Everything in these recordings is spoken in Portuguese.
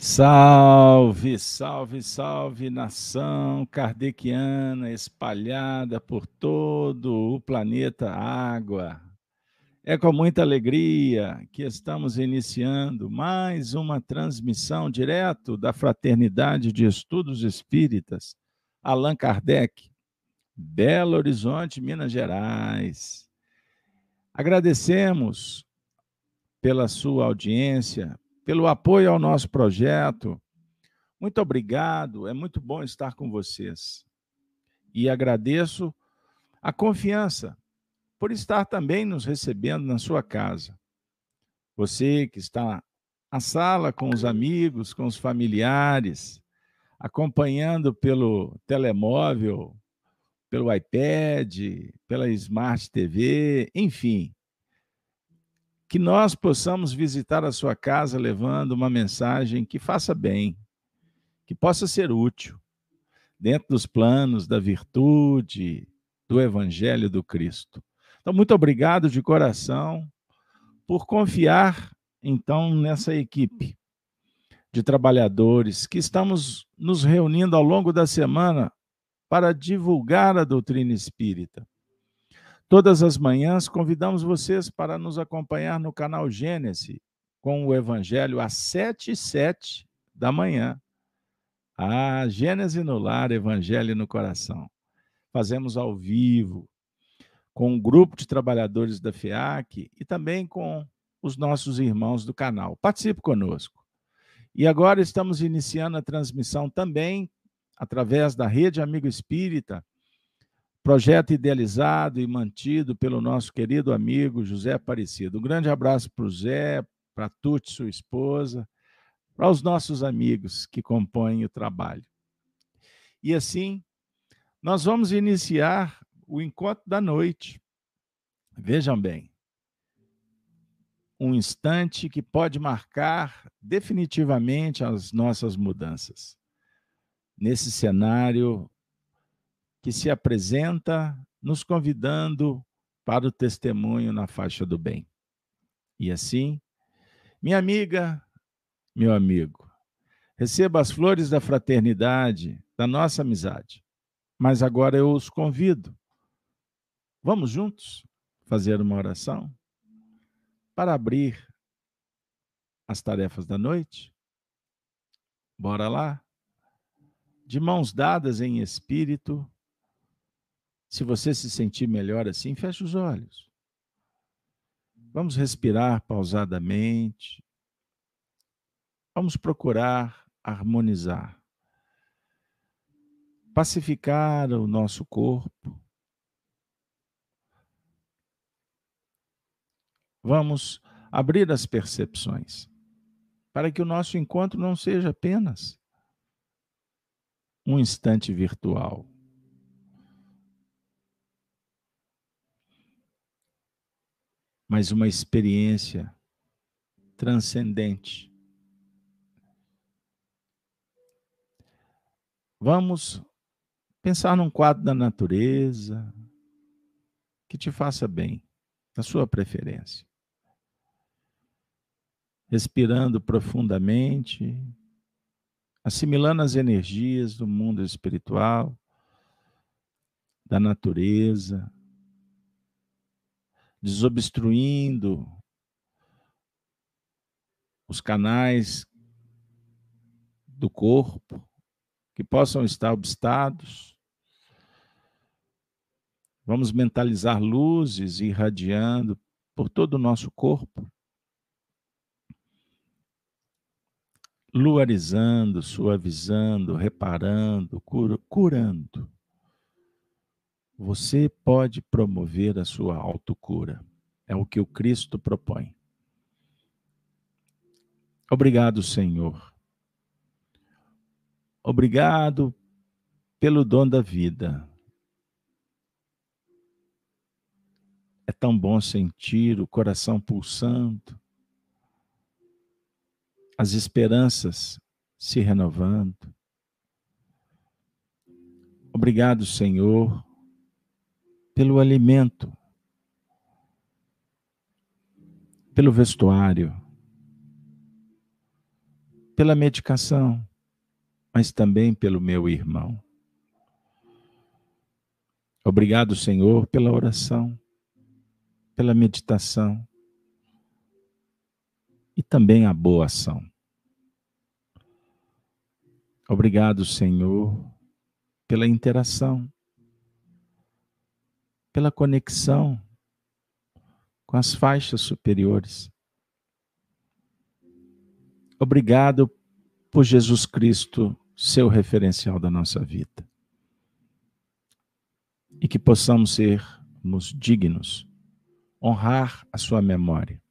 Salve, salve, salve, nação kardeciana espalhada por todo o planeta Água. É com muita alegria que estamos iniciando mais uma transmissão direto da Fraternidade de Estudos Espíritas, Allan Kardec, Belo Horizonte, Minas Gerais. Agradecemos pela sua audiência, pelo apoio ao nosso projeto. Muito obrigado, é muito bom estar com vocês. E agradeço a confiança por estar também nos recebendo na sua casa. Você que está na sala com os amigos, com os familiares, acompanhando pelo telemóvel, pelo iPad, pela Smart TV, enfim, que nós possamos visitar a sua casa levando uma mensagem que faça bem, que possa ser útil, dentro dos planos da virtude, do Evangelho do Cristo. Então, muito obrigado de coração por confiar, então, nessa equipe de trabalhadores que estamos nos reunindo ao longo da semana para divulgar a doutrina espírita Todas as manhãs convidamos vocês para nos acompanhar no canal Gênesis com o Evangelho às 7 e 7 da manhã. Ah, Gênesis no lar, Evangelho no coração. Fazemos ao vivo com um grupo de trabalhadores da FEAC e também com os nossos irmãos do canal. Participe conosco. E agora estamos iniciando a transmissão também através da Rede Amigo Espírita Projeto idealizado e mantido pelo nosso querido amigo José Aparecido. Um grande abraço para o Zé, para Tuti, sua esposa, para os nossos amigos que compõem o trabalho. E assim, nós vamos iniciar o encontro da noite. Vejam bem, um instante que pode marcar definitivamente as nossas mudanças. Nesse cenário que se apresenta nos convidando para o testemunho na faixa do bem. E assim, minha amiga, meu amigo, receba as flores da fraternidade, da nossa amizade. Mas agora eu os convido. Vamos juntos fazer uma oração para abrir as tarefas da noite? Bora lá? De mãos dadas em espírito, se você se sentir melhor assim, feche os olhos. Vamos respirar pausadamente. Vamos procurar harmonizar. Pacificar o nosso corpo. Vamos abrir as percepções para que o nosso encontro não seja apenas um instante virtual mas uma experiência transcendente. Vamos pensar num quadro da natureza que te faça bem, da sua preferência. Respirando profundamente, assimilando as energias do mundo espiritual, da natureza, desobstruindo os canais do corpo que possam estar obstados. Vamos mentalizar luzes irradiando por todo o nosso corpo, luarizando, suavizando, reparando, curando. Você pode promover a sua autocura. É o que o Cristo propõe. Obrigado, Senhor. Obrigado pelo dom da vida. É tão bom sentir o coração pulsando, as esperanças se renovando. Obrigado, Senhor, pelo alimento, pelo vestuário, pela medicação, mas também pelo meu irmão. Obrigado, Senhor, pela oração, pela meditação e também a boa ação. Obrigado, Senhor, pela interação, pela conexão com as faixas superiores. Obrigado por Jesus Cristo, seu referencial da nossa vida. E que possamos sermos dignos, honrar a sua memória,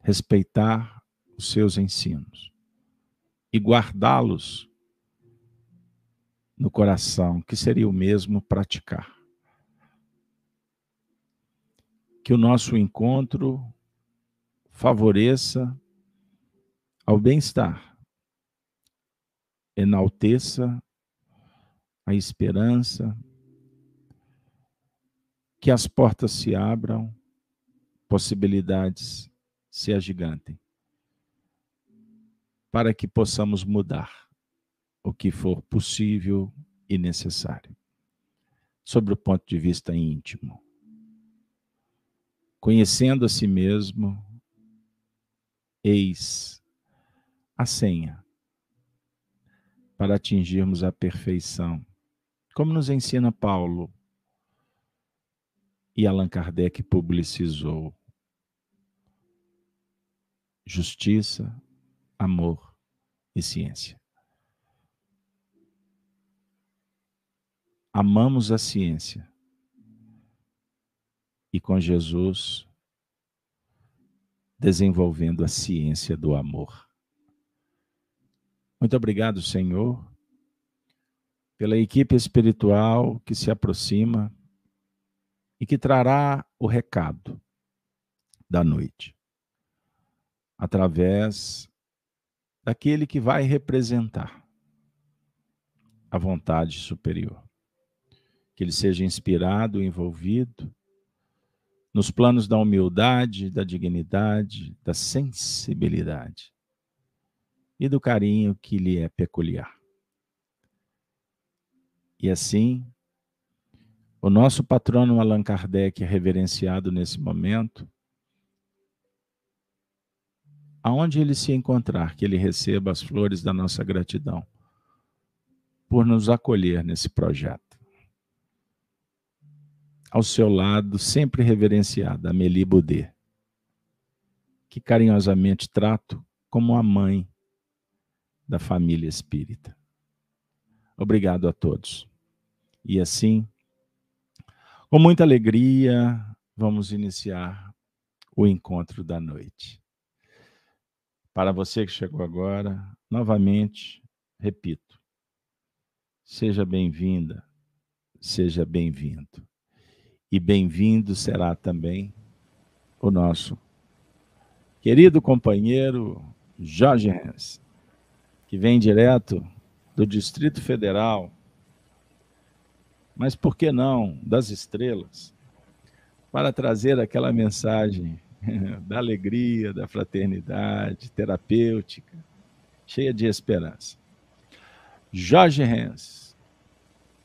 respeitar os seus ensinos e guardá-los no coração, que seria o mesmo praticar. Que o nosso encontro favoreça ao bem-estar, enalteça a esperança, que as portas se abram, possibilidades se agigantem, para que possamos mudar o que for possível e necessário, sobre o ponto de vista íntimo. Conhecendo a si mesmo, eis a senha para atingirmos a perfeição, como nos ensina Paulo e Allan Kardec publicizou. Justiça, amor e ciência. Amamos a ciência e com Jesus desenvolvendo a ciência do amor. Muito obrigado, Senhor, pela equipe espiritual que se aproxima e que trará o recado da noite, através daquele que vai representar a vontade superior. Que ele seja inspirado, envolvido nos planos da humildade, da dignidade, da sensibilidade e do carinho que lhe é peculiar. E assim, o nosso patrono Allan Kardec é reverenciado nesse momento, aonde ele se encontrar, que ele receba as flores da nossa gratidão por nos acolher nesse projeto. Ao seu lado, sempre reverenciada, Amélie Boudet, que carinhosamente trato como a mãe da família espírita. Obrigado a todos. E assim, com muita alegria, vamos iniciar o encontro da noite. Para você que chegou agora, novamente, repito, seja bem-vinda, seja bem-vindo. E bem-vindo será também o nosso querido companheiro Jorge Hans que vem direto do Distrito Federal, mas por que não das estrelas, para trazer aquela mensagem da alegria, da fraternidade, terapêutica, cheia de esperança. Jorge Hens,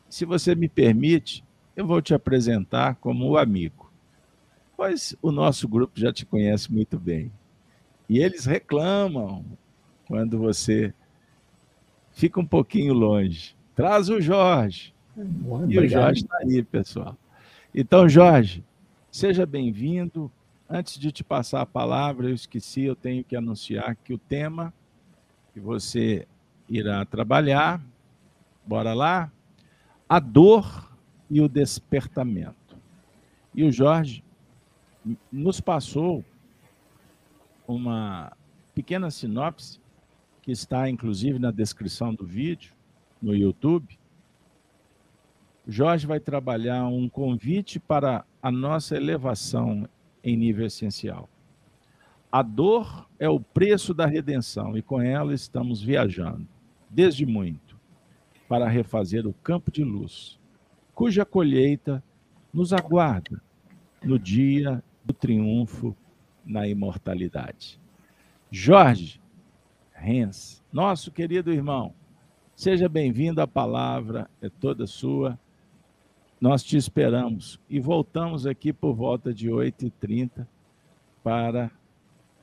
se você me permite, eu vou te apresentar como o amigo, pois o nosso grupo já te conhece muito bem. E eles reclamam quando você fica um pouquinho longe. Traz o Jorge. E o Jorge está aí, pessoal. Então, Jorge, seja bem-vindo. Antes de te passar a palavra, eu esqueci, eu tenho que anunciar que o tema que você irá trabalhar, bora lá, a dor e o despertamento. E o Jorge nos passou uma pequena sinopse que está inclusive na descrição do vídeo, no YouTube. Jorge vai trabalhar um convite para a nossa elevação em nível essencial. A dor é o preço da redenção e com ela estamos viajando, desde muito, para refazer o campo de luz, cuja colheita nos aguarda no dia do triunfo na imortalidade. Jorge, Hens. Nosso querido irmão, seja bem-vindo, a palavra é toda sua. Nós te esperamos e voltamos aqui por volta de 8h30 para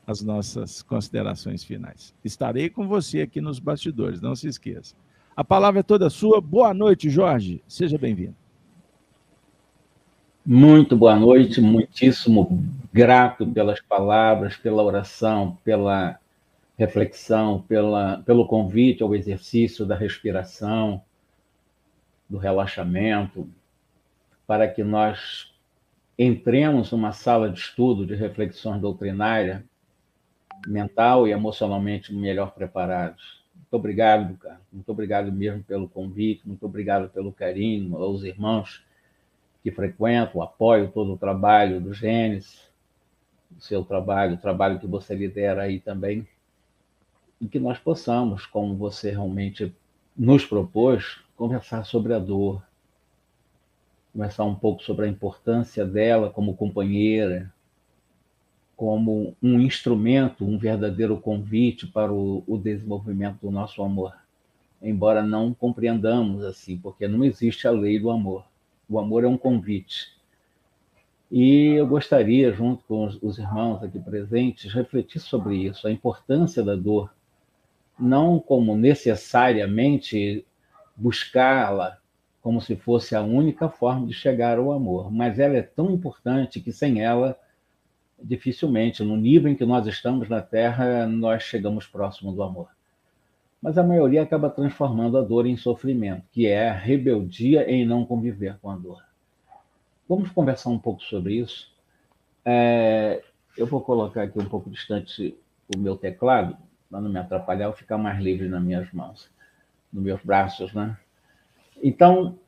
as nossas considerações finais. Estarei com você aqui nos bastidores, não se esqueça. A palavra é toda sua. Boa noite, Jorge. Seja bem-vindo. Muito boa noite, muitíssimo grato pelas palavras, pela oração, pela reflexão, pela, pelo convite ao exercício da respiração, do relaxamento, para que nós entremos numa sala de estudo de reflexão doutrinária, mental e emocionalmente melhor preparados. Muito obrigado, cara. Muito obrigado mesmo pelo convite, muito obrigado pelo carinho aos irmãos que frequentam, apoio todo o trabalho do Gênesis, o seu trabalho, o trabalho que você lidera aí também e que nós possamos, como você realmente nos propôs, conversar sobre a dor, conversar um pouco sobre a importância dela como companheira, como um instrumento, um verdadeiro convite para o, o desenvolvimento do nosso amor. Embora não compreendamos assim, porque não existe a lei do amor. O amor é um convite. E eu gostaria, junto com os, os irmãos aqui presentes, refletir sobre isso, a importância da dor não como necessariamente buscá-la como se fosse a única forma de chegar ao amor, mas ela é tão importante que sem ela, dificilmente, no nível em que nós estamos na Terra, nós chegamos próximo do amor. Mas a maioria acaba transformando a dor em sofrimento, que é a rebeldia em não conviver com a dor. Vamos conversar um pouco sobre isso. É, eu vou colocar aqui um pouco distante o meu teclado, para não me atrapalhar, eu ficar mais livre nas minhas mãos, nos meus braços, né? Então,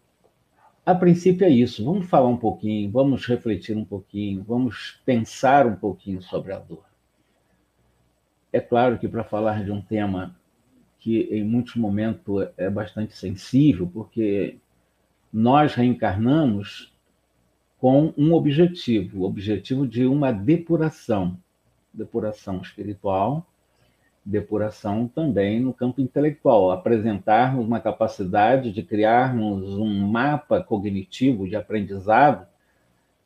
a princípio é isso. Vamos falar um pouquinho, vamos refletir um pouquinho, vamos pensar um pouquinho sobre a dor. É claro que para falar de um tema que em muitos momentos é bastante sensível, porque nós reencarnamos com um objetivo, o objetivo de uma depuração, depuração espiritual, depuração também no campo intelectual, apresentarmos uma capacidade de criarmos um mapa cognitivo de aprendizado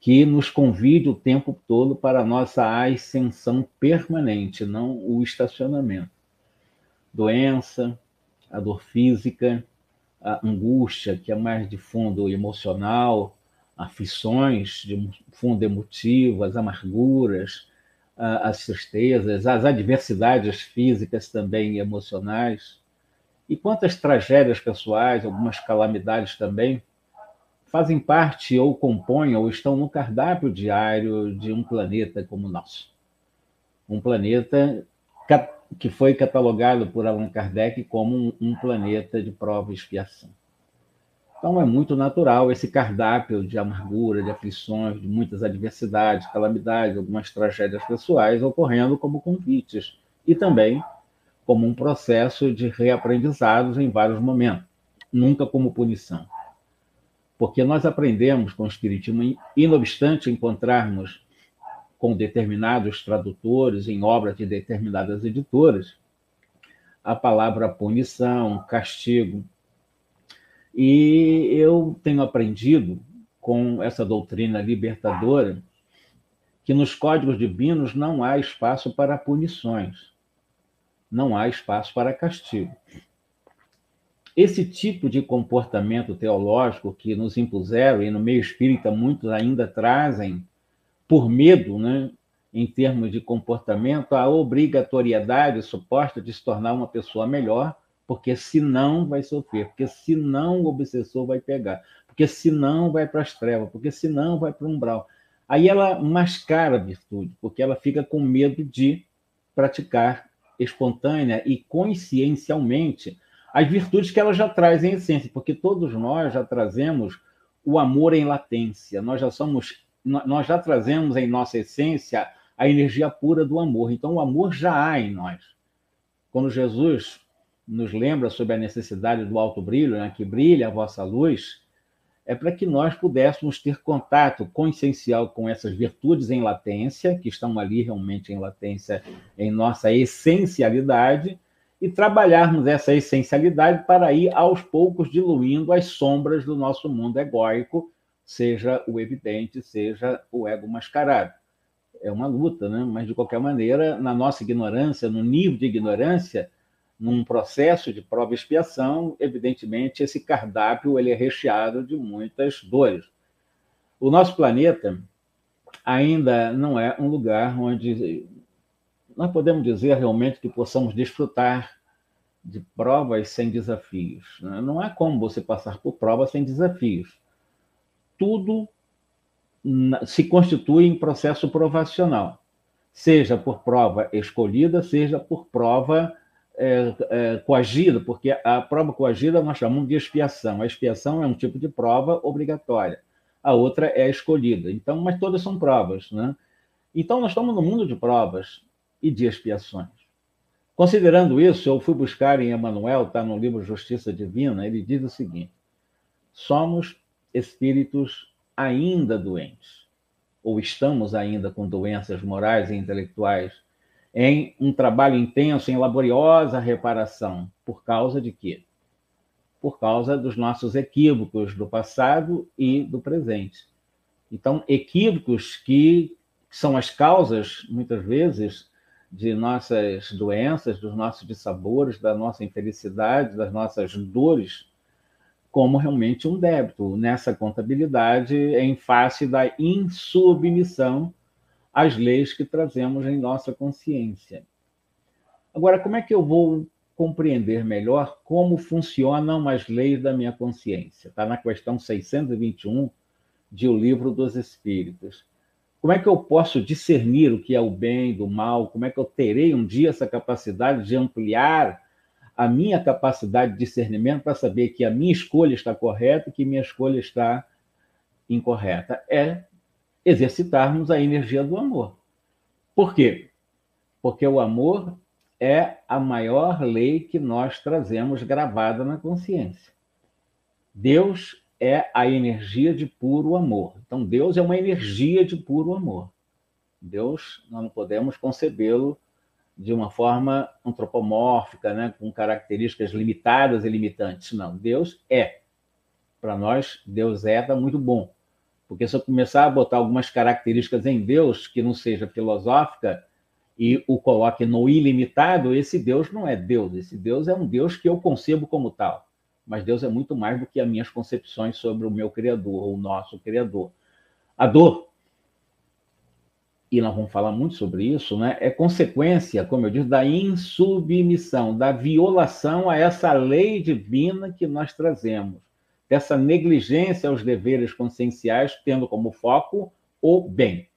que nos convide o tempo todo para a nossa ascensão permanente, não o estacionamento. Doença, a dor física, a angústia, que é mais de fundo emocional, aflições de fundo emotivo, as amarguras, as tristezas, as adversidades físicas também e emocionais, e quantas tragédias pessoais, algumas calamidades também, fazem parte ou compõem ou estão no cardápio diário de um planeta como o nosso. Um planeta que foi catalogado por Allan Kardec como um planeta de prova e expiação. Então é muito natural esse cardápio de amargura, de aflições, de muitas adversidades, calamidades, algumas tragédias pessoais ocorrendo como convites e também como um processo de reaprendizados em vários momentos, nunca como punição. Porque nós aprendemos com o Espiritismo, e não obstante encontrarmos com determinados tradutores em obras de determinadas editoras, a palavra punição, castigo, e eu tenho aprendido com essa doutrina libertadora que nos códigos divinos não há espaço para punições, não há espaço para castigo. Esse tipo de comportamento teológico que nos impuseram, e no meio espírita muitos ainda trazem, por medo, né, em termos de comportamento, a obrigatoriedade suposta de se tornar uma pessoa melhor, porque senão vai sofrer, porque senão o obsessor vai pegar, porque senão vai para as trevas, porque senão vai para o umbral. Aí ela mascara a virtude, porque ela fica com medo de praticar espontânea e consciencialmente as virtudes que ela já traz em essência, porque todos nós já trazemos o amor em latência, nós já somos, nós já trazemos em nossa essência a energia pura do amor. Então o amor já há em nós. Quando Jesus nos lembra sobre a necessidade do alto brilho, né, que brilha a vossa luz, é para que nós pudéssemos ter contato consciencial com essas virtudes em latência, que estão ali realmente em latência em nossa essencialidade, e trabalharmos essa essencialidade para ir aos poucos diluindo as sombras do nosso mundo egóico, seja o evidente, seja o ego mascarado. É uma luta, né? mas de qualquer maneira, na nossa ignorância, no nível de ignorância, num processo de prova e expiação, evidentemente esse cardápio ele é recheado de muitas dores. O nosso planeta ainda não é um lugar onde nós podemos dizer realmente que possamos desfrutar de provas sem desafios. Né? Não é como você passar por provas sem desafios. Tudo se constitui em processo provacional, seja por prova escolhida, seja por prova é, é, coagida, porque a prova coagida nós chamamos de expiação. A expiação é um tipo de prova obrigatória, a outra é escolhida. Então, mas todas são provas, né? Então, nós estamos no mundo de provas e de expiações. Considerando isso, eu fui buscar em Emmanuel, está no livro Justiça Divina, ele diz o seguinte: somos espíritos ainda doentes, ou estamos ainda com doenças morais e intelectuais, em um trabalho intenso, em laboriosa reparação. Por causa de quê? Por causa dos nossos equívocos do passado e do presente. Então, equívocos que são as causas, muitas vezes, de nossas doenças, dos nossos dissabores, da nossa infelicidade, das nossas dores, como realmente um débito nessa contabilidade em face da insubmissão às leis que trazemos em nossa consciência. Agora, como é que eu vou compreender melhor como funcionam as leis da minha consciência? Está na questão 621 de O Livro dos Espíritos. Como é que eu posso discernir o que é o bem do mal? Como é que eu terei um dia essa capacidade de ampliar a minha capacidade de discernimento para saber que a minha escolha está correta e que minha escolha está incorreta? É exercitarmos a energia do amor. Por quê? Porque o amor é a maior lei que nós trazemos gravada na consciência. Deus é a energia de puro amor. Então, Deus é uma energia de puro amor. Deus, nós não podemos concebê-lo de uma forma antropomórfica, né, com características limitadas e limitantes. Não, Deus é. Para nós, Deus é, está muito bom. Porque se eu começar a botar algumas características em Deus que não seja filosófica e o coloque no ilimitado, esse Deus não é Deus. Esse Deus é um Deus que eu concebo como tal mas Deus é muito mais do que as minhas concepções sobre o meu Criador, ou o nosso Criador. A dor, e nós vamos falar muito sobre isso, né, é consequência, como eu disse, da insubmissão, da violação a essa lei divina que nós trazemos, dessa negligência aos deveres conscienciais, tendo como foco o bem.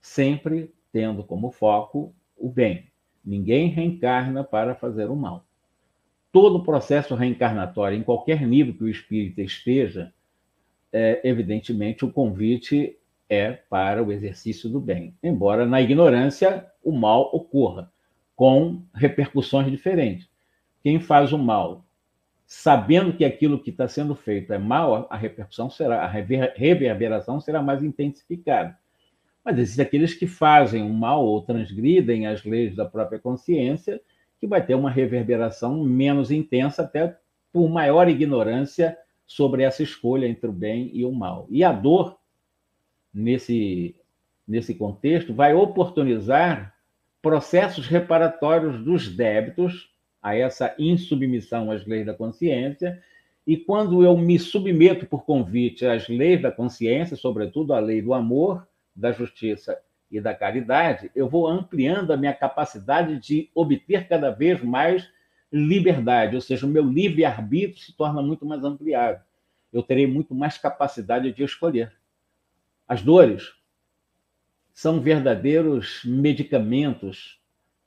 Sempre tendo como foco o bem. Ninguém reencarna para fazer o mal todo o processo reencarnatório, em qualquer nível que o espírito esteja, é, evidentemente o convite é para o exercício do bem, embora na ignorância o mal ocorra, com repercussões diferentes. Quem faz o mal, sabendo que aquilo que está sendo feito é mal, a repercussão será, a reverberação será mais intensificada. Mas existem aqueles que fazem o mal ou transgridem as leis da própria consciência que vai ter uma reverberação menos intensa, até por maior ignorância sobre essa escolha entre o bem e o mal. E a dor, nesse, nesse contexto, vai oportunizar processos reparatórios dos débitos a essa insubmissão às leis da consciência. E quando eu me submeto por convite às leis da consciência, sobretudo à lei do amor, da justiça e da caridade, eu vou ampliando a minha capacidade de obter cada vez mais liberdade, ou seja, o meu livre-arbítrio se torna muito mais ampliado. Eu terei muito mais capacidade de escolher. As dores são verdadeiros medicamentos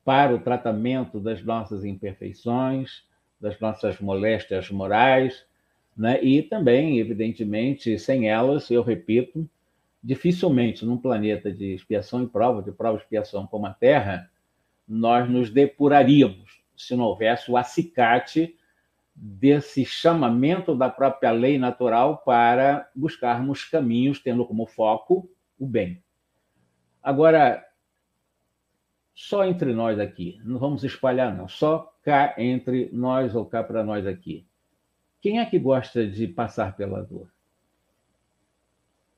para o tratamento das nossas imperfeições, das nossas moléstias morais, né? e também, evidentemente, sem elas, eu repito, dificilmente num planeta de expiação e prova, de prova e expiação como a Terra, nós nos depuraríamos se não houvesse o acicate desse chamamento da própria lei natural para buscarmos caminhos tendo como foco o bem. Agora, só entre nós aqui. Não vamos espalhar, não. Só cá entre nós ou cá para nós aqui. Quem é que gosta de passar pela dor?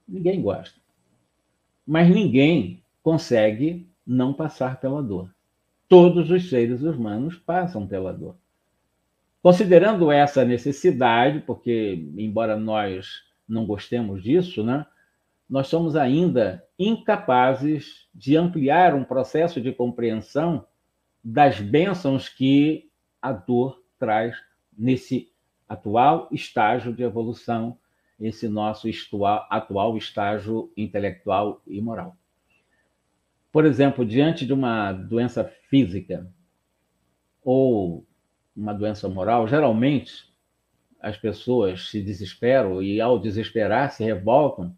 Ninguém gosta. Mas ninguém consegue não passar pela dor. Todos os seres humanos passam pela dor. Considerando essa necessidade, porque, embora nós não gostemos disso, né, nós somos ainda incapazes de ampliar um processo de compreensão das bênçãos que a dor traz nesse atual estágio de evolução, esse nosso atual estágio intelectual e moral. Por exemplo, diante de uma doença física ou uma doença moral, geralmente as pessoas se desesperam e, ao desesperar, se revoltam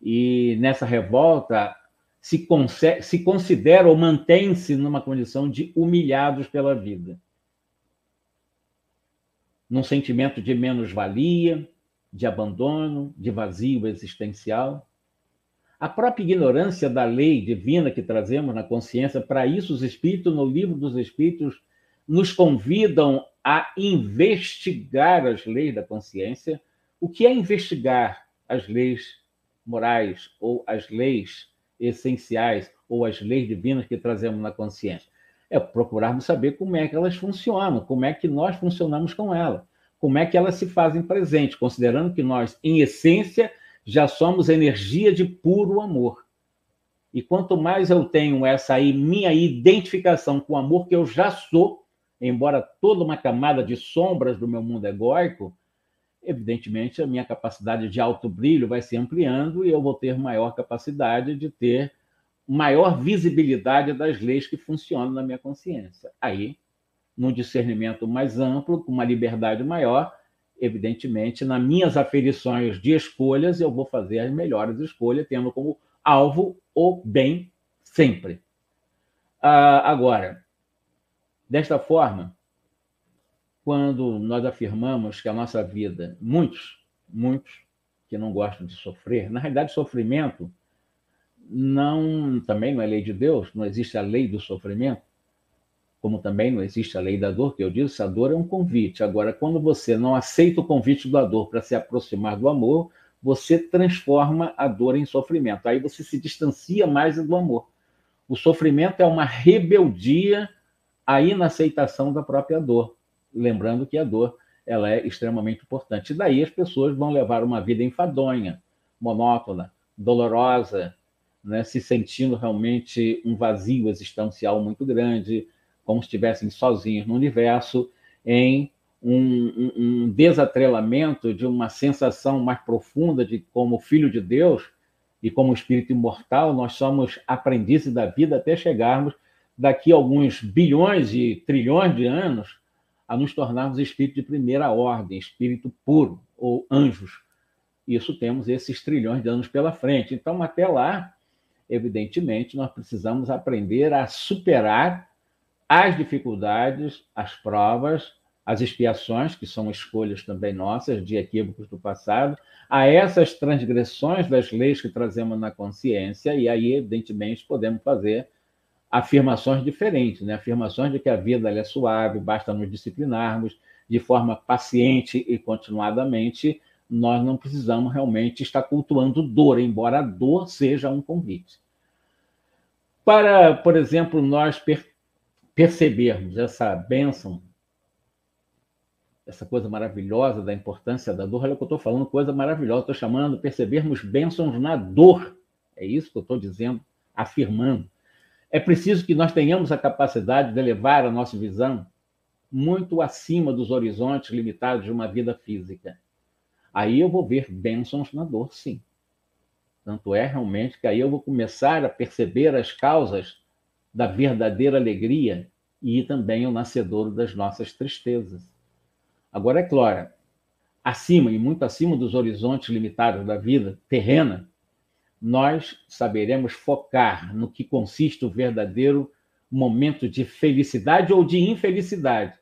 e nessa revolta se, se considera ou mantém-se numa condição de humilhados pela vida. Num sentimento de menos-valia, de abandono, de vazio existencial. A própria ignorância da lei divina que trazemos na consciência, para isso os espíritos, no livro dos espíritos, nos convidam a investigar as leis da consciência. O que é investigar as leis morais ou as leis essenciais ou as leis divinas que trazemos na consciência? É procurarmos saber como é que elas funcionam, como é que nós funcionamos com elas, como é que elas se fazem presentes, considerando que nós, em essência, já somos energia de puro amor. E quanto mais eu tenho essa aí, minha identificação com o amor que eu já sou, embora toda uma camada de sombras do meu mundo egóico, evidentemente a minha capacidade de alto brilho vai se ampliando e eu vou ter maior capacidade de ter maior visibilidade das leis que funcionam na minha consciência. Aí, num discernimento mais amplo, com uma liberdade maior, evidentemente, nas minhas aferições de escolhas, eu vou fazer as melhores escolhas, tendo como alvo o bem sempre. Ah, agora, desta forma, quando nós afirmamos que a nossa vida, muitos, muitos que não gostam de sofrer, na realidade, sofrimento não também não é lei de Deus, não existe a lei do sofrimento, como também não existe a lei da dor, que eu disse, a dor é um convite. Agora, quando você não aceita o convite da dor para se aproximar do amor, você transforma a dor em sofrimento. Aí você se distancia mais do amor. O sofrimento é uma rebeldia à inaceitação da própria dor lembrando que a dor ela é extremamente importante. E daí as pessoas vão levar uma vida enfadonha, monótona, dolorosa, né, se sentindo realmente um vazio existencial muito grande, como se estivessem sozinhos no universo, em um, um, um, desatrelamento de uma sensação mais profunda de como filho de Deus e como espírito imortal, nós somos aprendizes da vida até chegarmos daqui a alguns bilhões e trilhões de anos a nos tornarmos espírito de primeira ordem, espírito puro ou anjos. Isso temos esses trilhões de anos pela frente. Então, até lá, evidentemente, nós precisamos aprender a superar as dificuldades, as provas, as expiações, que são escolhas também nossas, de equívocos do passado, a essas transgressões das leis que trazemos na consciência, e aí, evidentemente, podemos fazer afirmações diferentes, né? afirmações de que a vida é suave, basta nos disciplinarmos de forma paciente e continuadamente, nós não precisamos realmente estar cultuando dor, embora a dor seja um convite. Para, por exemplo, nós per percebermos essa bênção, essa coisa maravilhosa da importância da dor, olha que eu estou falando, coisa maravilhosa, estou chamando percebermos bênçãos na dor. É isso que eu estou dizendo, afirmando. É preciso que nós tenhamos a capacidade de elevar a nossa visão muito acima dos horizontes limitados de uma vida física. Aí eu vou ver bênçãos na dor, sim. Tanto é realmente que aí eu vou começar a perceber as causas da verdadeira alegria e também o nascedouro das nossas tristezas. Agora, é claro, acima e muito acima dos horizontes limitados da vida terrena, nós saberemos focar no que consiste o verdadeiro momento de felicidade ou de infelicidade,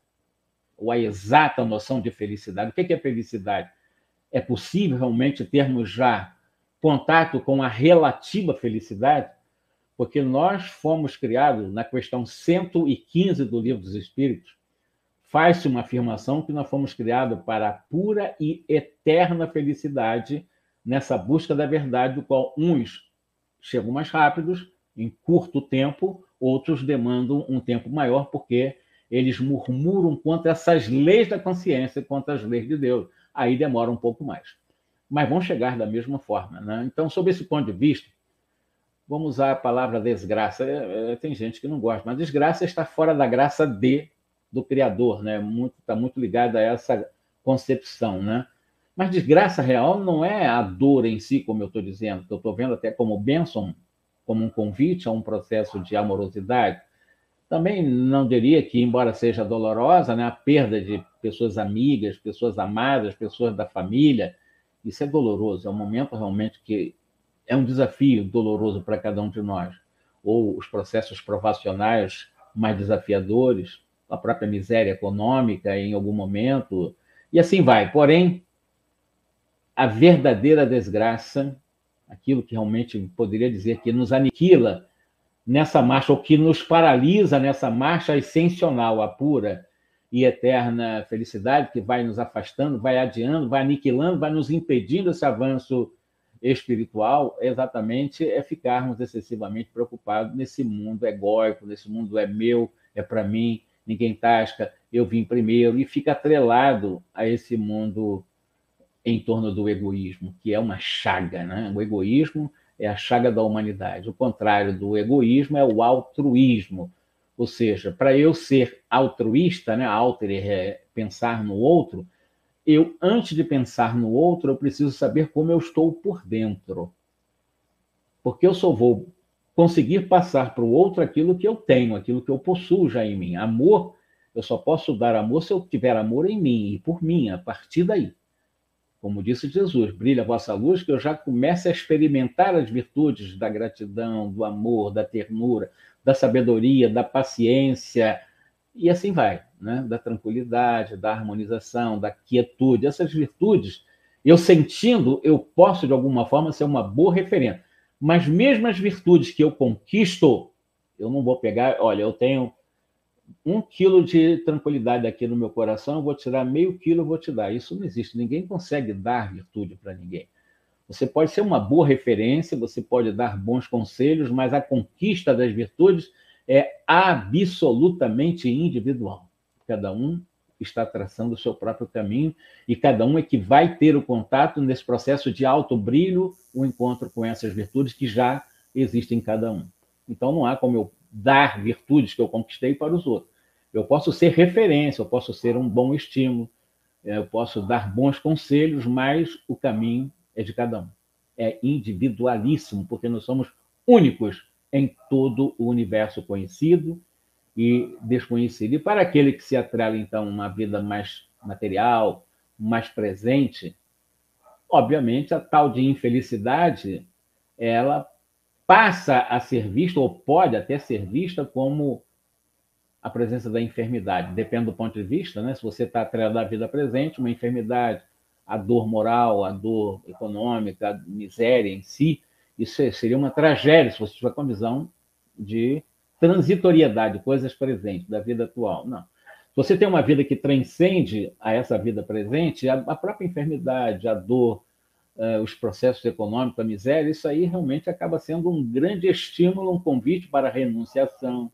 ou a exata noção de felicidade. O que é felicidade? É possível realmente termos já contato com a relativa felicidade? Porque nós fomos criados, na questão 115 do Livro dos Espíritos, faz-se uma afirmação que nós fomos criados para a pura e eterna felicidade nessa busca da verdade, do qual uns chegam mais rápidos, em curto tempo, outros demandam um tempo maior, porque eles murmuram contra essas leis da consciência, contra as leis de Deus. Aí demora um pouco mais. Mas vão chegar da mesma forma. Né? Então, sob esse ponto de vista, vamos usar a palavra desgraça. É, é, tem gente que não gosta, mas desgraça está fora da graça de do Criador, né? Muito, está muito ligada a essa concepção, né? Mas desgraça real não é a dor em si, como eu estou dizendo, que eu estou vendo até como bênção, como um convite a um processo de amorosidade. Também não diria que, embora seja dolorosa, né, a perda de pessoas amigas, pessoas amadas, pessoas da família, isso é doloroso, é um momento realmente que é um desafio doloroso para cada um de nós. Ou os processos provacionais mais desafiadores, a própria miséria econômica em algum momento, e assim vai. Porém, a verdadeira desgraça, aquilo que realmente poderia dizer que nos aniquila nessa marcha, ou que nos paralisa nessa marcha ascensional, a pura e eterna felicidade, que vai nos afastando, vai adiando, vai aniquilando, vai nos impedindo esse avanço espiritual, exatamente é ficarmos excessivamente preocupados nesse mundo egóico, nesse mundo é meu, é para mim, ninguém tasca, eu vim primeiro, e fica atrelado a esse mundo em torno do egoísmo, que é uma chaga. Né? O egoísmo é a chaga da humanidade. O contrário do egoísmo é o altruísmo. Ou seja, para eu ser altruísta, né, alter é pensar no outro, eu, antes de pensar no outro, eu preciso saber como eu estou por dentro. Porque eu só vou conseguir passar para o outro aquilo que eu tenho, aquilo que eu possuo já em mim. Amor, eu só posso dar amor se eu tiver amor em mim e por mim, a partir daí. Como disse Jesus, brilha a vossa luz, que eu já comece a experimentar as virtudes da gratidão, do amor, da ternura, da sabedoria, da paciência, e assim vai, né? da tranquilidade, da harmonização, da quietude. Essas virtudes, eu sentindo, eu posso, de alguma forma, ser uma boa referência. Mas mesmo as virtudes que eu conquisto, eu não vou pegar, olha, eu tenho um quilo de tranquilidade aqui no meu coração, eu vou tirar meio quilo, eu vou te dar. Isso não existe. Ninguém consegue dar virtude para ninguém. Você pode ser uma boa referência, você pode dar bons conselhos, mas a conquista das virtudes é absolutamente individual. Cada um está traçando o seu próprio caminho e cada um é que vai ter o contato nesse processo de alto brilho, o encontro com essas virtudes que já existem em cada um. Então não há como eu dar virtudes que eu conquistei para os outros. Eu posso ser referência, eu posso ser um bom estímulo, é, eu posso dar bons conselhos, mas o caminho é de cada um. É individualíssimo, porque nós somos únicos em todo o universo conhecido e desconhecido. E para aquele que se atrela, então, uma vida mais material, mais presente, obviamente a tal de infelicidade, ela passa a ser vista, ou pode até ser vista, como a presença da enfermidade. Depende do ponto de vista, né? Se você está atrelado à vida presente, uma enfermidade, a dor moral, a dor econômica, a miséria em si, isso seria uma tragédia se você tiver com a visão de transitoriedade, coisas presentes da vida atual. Não. Se você tem uma vida que transcende a essa vida presente, a, própria enfermidade, a dor, os processos econômicos, a miséria, isso aí realmente acaba sendo um grande estímulo, um convite para a renunciação,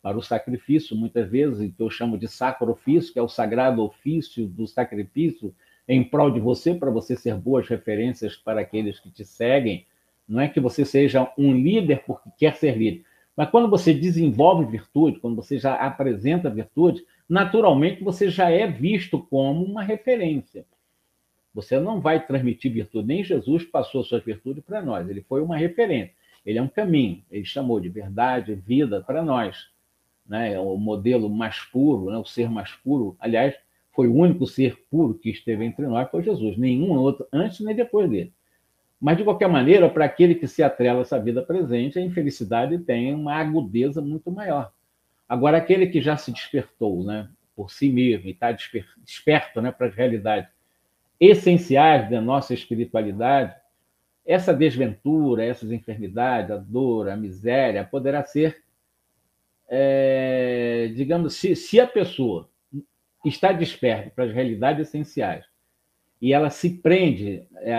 para o sacrifício, muitas vezes, que eu chamo de sacro ofício, que é o sagrado ofício do sacrifício em prol de você, para você ser boas referências para aqueles que te seguem. Não é que você seja um líder porque quer ser líder, mas quando você desenvolve virtude, quando você já apresenta virtude, naturalmente você já é visto como uma referência. Você não vai transmitir virtude, nem Jesus passou suas virtudes para nós, ele foi uma referência, ele é um caminho, ele chamou de verdade, vida para nós. Né? É o modelo mais puro, né? o ser mais puro. Aliás, foi o único ser puro que esteve entre nós, foi Jesus, nenhum outro antes nem depois dele. Mas, de qualquer maneira, para aquele que se atrela a essa vida presente, a infelicidade tem uma agudeza muito maior. Agora, aquele que já se despertou né, por si mesmo e está desperto né, para as realidades essenciais da nossa espiritualidade, essa desventura, essas enfermidades, a dor, a miséria, poderá ser, é, digamos, se, se a pessoa está desperta para as realidades essenciais e ela se prende é,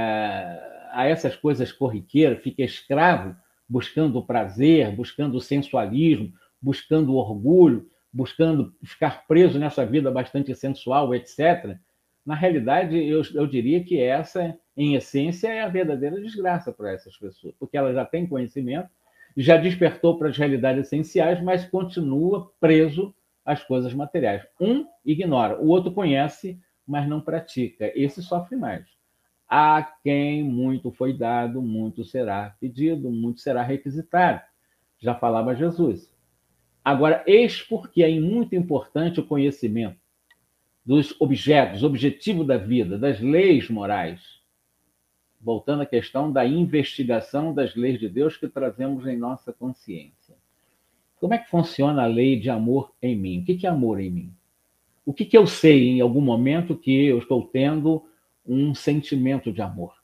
a essas coisas corriqueiras, fica escravo, buscando o prazer, buscando o sensualismo, buscando o orgulho, buscando ficar preso nessa vida bastante sensual, etc. Na realidade, eu, eu diria que essa, em essência, é a verdadeira desgraça para essas pessoas, porque ela já tem conhecimento, já despertou para as realidades essenciais, mas continua preso às coisas materiais. Um ignora, o outro conhece, mas não pratica. Esse sofre mais. A quem muito foi dado, muito será pedido, muito será requisitado. Já falava Jesus. Agora, eis porque é muito importante o conhecimento dos objetos, objetivo da vida, das leis morais. Voltando à questão da investigação das leis de Deus que trazemos em nossa consciência. Como é que funciona a lei de amor em mim? O que é amor em mim? O que eu sei em algum momento que eu estou tendo um sentimento de amor.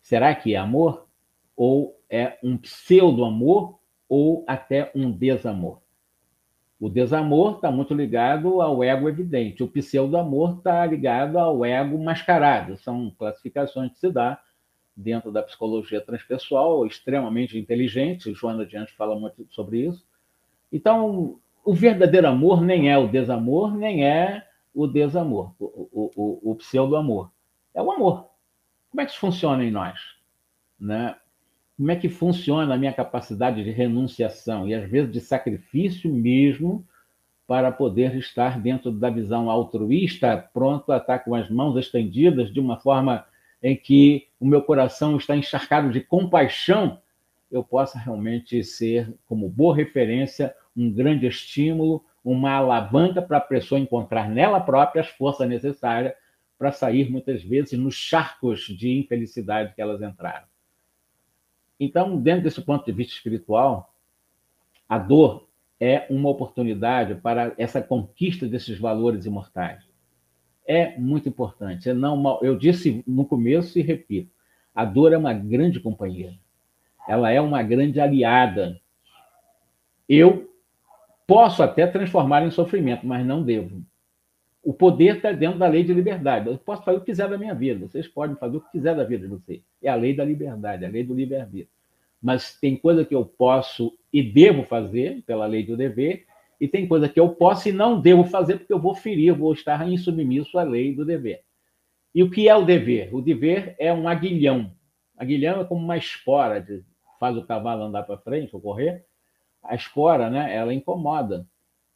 Será que é amor? Ou é um pseudo-amor? Ou até um desamor? O desamor está muito ligado ao ego evidente. O pseudo-amor está ligado ao ego mascarado. São classificações que se dá dentro da psicologia transpessoal, extremamente inteligente. Joana Diante fala muito sobre isso. Então, o verdadeiro amor nem é o desamor, nem é o desamor, o, o, o, o pseudo-amor é o amor. Como é que isso funciona em nós? Né? Como é que funciona a minha capacidade de renunciação e, às vezes, de sacrifício mesmo para poder estar dentro da visão altruísta, pronto a estar com as mãos estendidas de uma forma em que o meu coração está encharcado de compaixão, eu possa realmente ser, como boa referência, um grande estímulo, uma alavanca para a pessoa encontrar nela própria as forças necessárias para sair muitas vezes nos charcos de infelicidade que elas entraram. Então, dentro desse ponto de vista espiritual, a dor é uma oportunidade para essa conquista desses valores imortais. É muito importante. É não, eu disse no começo e repito: a dor é uma grande companheira. Ela é uma grande aliada. Eu posso até transformar em sofrimento, mas não devo o poder está dentro da lei de liberdade. Eu posso fazer o que quiser da minha vida, vocês podem fazer o que quiser da vida de vocês. É a lei da liberdade, a lei do livre-arbítrio. Mas tem coisa que eu posso e devo fazer pela lei do dever, e tem coisa que eu posso e não devo fazer porque eu vou ferir, vou estar insubmisso à lei do dever. E o que é o dever? O dever é um aguilhão. Aguilhão é como uma espora, de, faz o cavalo andar para frente ou correr. A espora, né, ela incomoda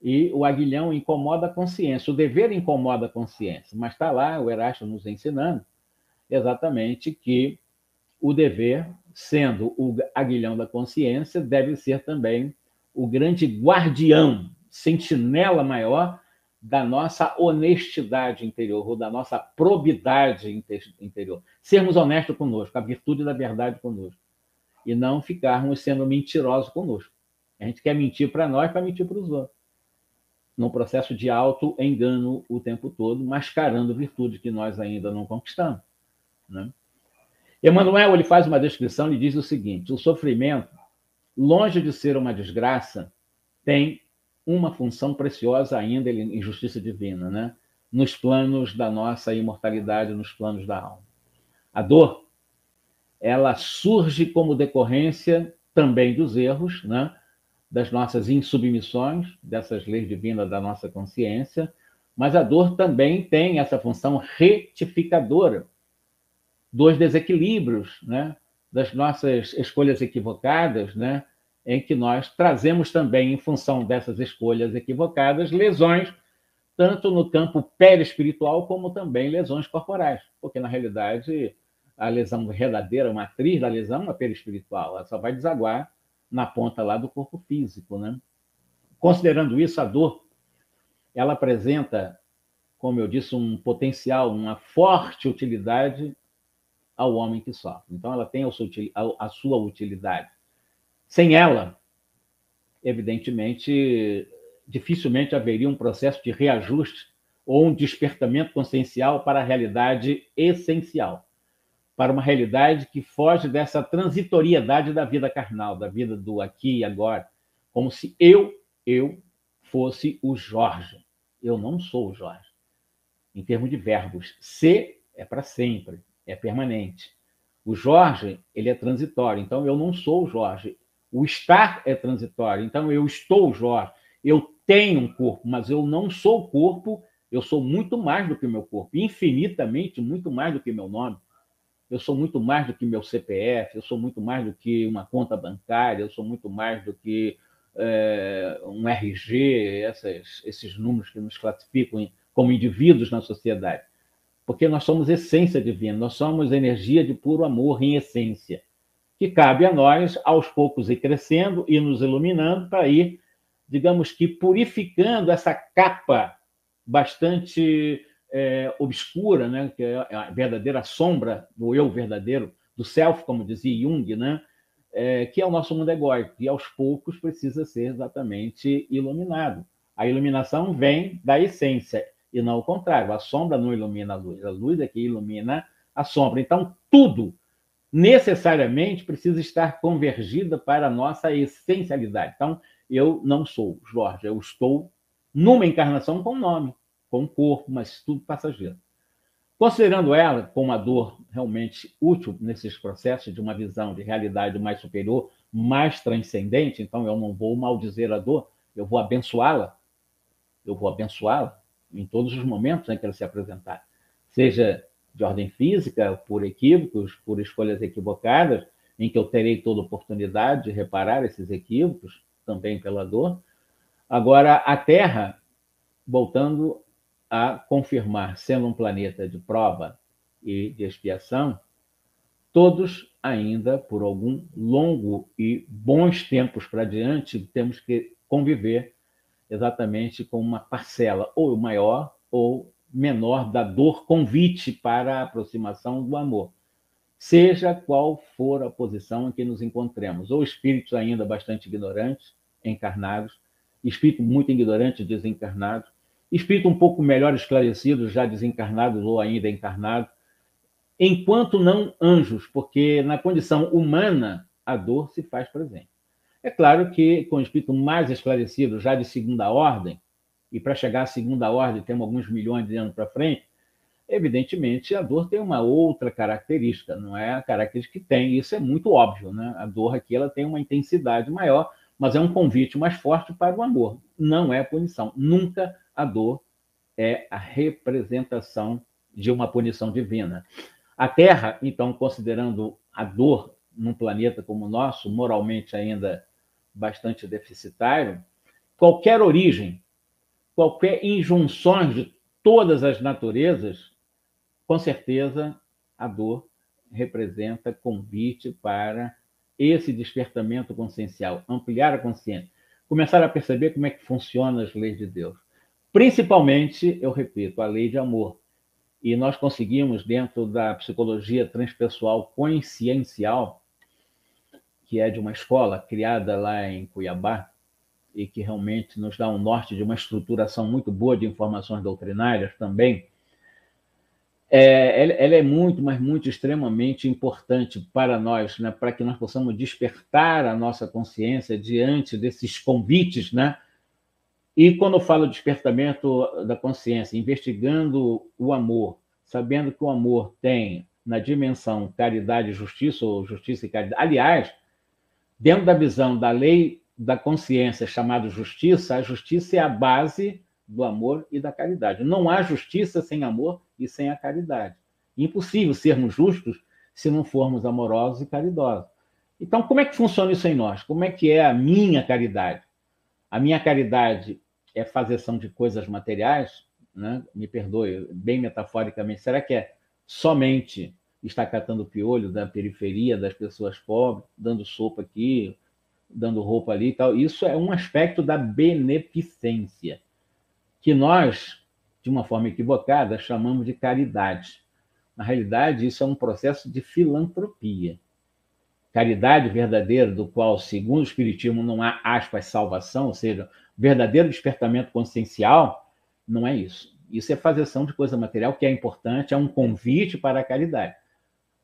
e o aguilhão incomoda a consciência. O dever incomoda a consciência, mas está lá o Erasto nos ensinando exatamente que o dever, sendo o aguilhão da consciência, deve ser também o grande guardião, sentinela maior da nossa honestidade interior, ou da nossa probidade interior. Sermos honestos conosco, a virtude da verdade conosco. E não ficarmos sendo mentirosos conosco. A gente quer mentir para nós para mentir para os outros num processo de auto-engano o tempo todo, mascarando virtude que nós ainda não conquistamos. Né? Emmanuel ele faz uma descrição e diz o seguinte: o sofrimento, longe de ser uma desgraça, tem uma função preciosa ainda em justiça divina, né? nos planos da nossa imortalidade, nos planos da alma. A dor, ela surge como decorrência também dos erros, né? Das nossas insubmissões, dessas leis divinas da nossa consciência, mas a dor também tem essa função retificadora dos desequilíbrios, né? das nossas escolhas equivocadas, né? em que nós trazemos também, em função dessas escolhas equivocadas, lesões, tanto no campo perispiritual como também lesões corporais, porque na realidade a lesão verdadeira, a matriz da lesão é perispiritual, ela só vai desaguar na ponta lá do corpo físico, né? Considerando isso, a dor, ela apresenta, como eu disse, um potencial, uma forte utilidade ao homem que sofre. Então, ela tem a sua utilidade. Sem ela, evidentemente, dificilmente haveria um processo de reajuste ou um despertamento consciencial para a realidade essencial para uma realidade que foge dessa transitoriedade da vida carnal, da vida do aqui e agora, como se eu, eu fosse o Jorge. Eu não sou o Jorge. Em termos de verbos, ser é para sempre, é permanente. O Jorge, ele é transitório, então eu não sou o Jorge. O estar é transitório, então eu estou o Jorge. Eu tenho um corpo, mas eu não sou o corpo, eu sou muito mais do que o meu corpo, infinitamente muito mais do que meu nome. Eu sou muito mais do que meu CPF, eu sou muito mais do que uma conta bancária, eu sou muito mais do que é, um RG, essas, esses números que nos classificam como indivíduos na sociedade. Porque nós somos essência divina, nós somos energia de puro amor em essência, que cabe a nós, aos poucos, ir crescendo e nos iluminando para ir, digamos que, purificando essa capa bastante é, obscura, né, que é a verdadeira sombra do eu verdadeiro, do self, como dizia Jung, né, é, que é o nosso mundo egóico, e aos poucos precisa ser exatamente iluminado. A iluminação vem da essência, e não o contrário. A sombra não ilumina a luz, a luz é que ilumina a sombra. Então, tudo necessariamente precisa estar convergida para a nossa essencialidade. Então, eu não sou Jorge, eu estou numa encarnação com nome, com corpo, mas tudo passageiro. Considerando ela como uma dor realmente útil nesses processos de uma visão de realidade mais superior, mais transcendente, então eu não vou maldizer a dor, eu vou abençoá-la, eu vou abençoá-la, em todos os momentos em que ela se apresentar, seja de ordem física, por equívocos, por escolhas equivocadas, em que eu terei toda oportunidade de reparar esses equívocos, também pela dor. Agora, a Terra, voltando a confirmar, sendo um planeta de prova e de expiação, todos ainda, por algum longo e bons tempos para diante, temos que conviver exatamente com uma parcela ou maior ou menor da dor convite para a aproximação do amor, seja qual for a posição em que nos encontremos, ou espíritos ainda bastante ignorantes, encarnados, espírito muito ignorante, desencarnado, espírito um pouco melhor esclarecido, já desencarnados ou ainda encarnados, enquanto não anjos, porque na condição humana a dor se faz presente. É claro que, com o espírito mais esclarecido, já de segunda ordem, e para chegar à segunda ordem temos alguns milhões de anos para frente, evidentemente a dor tem uma outra característica, não é a característica que tem, isso é muito óbvio, né? A dor aqui ela tem uma intensidade maior, mas é um convite mais forte para o amor, não é punição. Nunca a dor é a representação de uma punição divina. A Terra, então, considerando a dor num planeta como o nosso, moralmente ainda bastante deficitário, qualquer origem, qualquer injunções de todas as naturezas, com certeza a dor representa convite para esse despertamento consciencial, ampliar a consciência, começar a perceber como é que funcionam as leis de Deus. Principalmente, eu repito, a lei de amor. E nós conseguimos, dentro da psicologia transpessoal consciencial, que é de uma escola criada lá em Cuiabá e que realmente nos dá um norte de uma estruturação muito boa de informações doutrinárias também, é, ela, é muito, mas muito extremamente importante para nós, né, para que nós possamos despertar a nossa consciência diante desses convites, né? E quando eu falo despertamento da consciência, investigando o amor, sabendo que o amor tem na dimensão caridade e justiça, ou justiça e caridade. Aliás, Dentro da visão da lei da consciência chamada justiça, a justiça é a base do amor e da caridade. Não há justiça sem amor e sem a caridade. Impossível sermos justos se não formos amorosos e caridosos. Então, como é que funciona isso em nós? Como é que é a minha caridade? A minha caridade é fazeção de coisas materiais, né? me perdoe, bem metaforicamente. Será que é somente está catando piolho da periferia, das pessoas pobres, dando sopa aqui, dando roupa ali e tal. Isso é um aspecto da beneficência, que nós, de uma forma equivocada, chamamos de caridade. Na realidade, isso é um processo de filantropia. Caridade verdadeira, do qual, segundo o Espiritismo, não há aspas salvação, ou seja, verdadeiro despertamento consciencial, não é isso. Isso é fazeção de coisa material, que é importante, é um convite para a caridade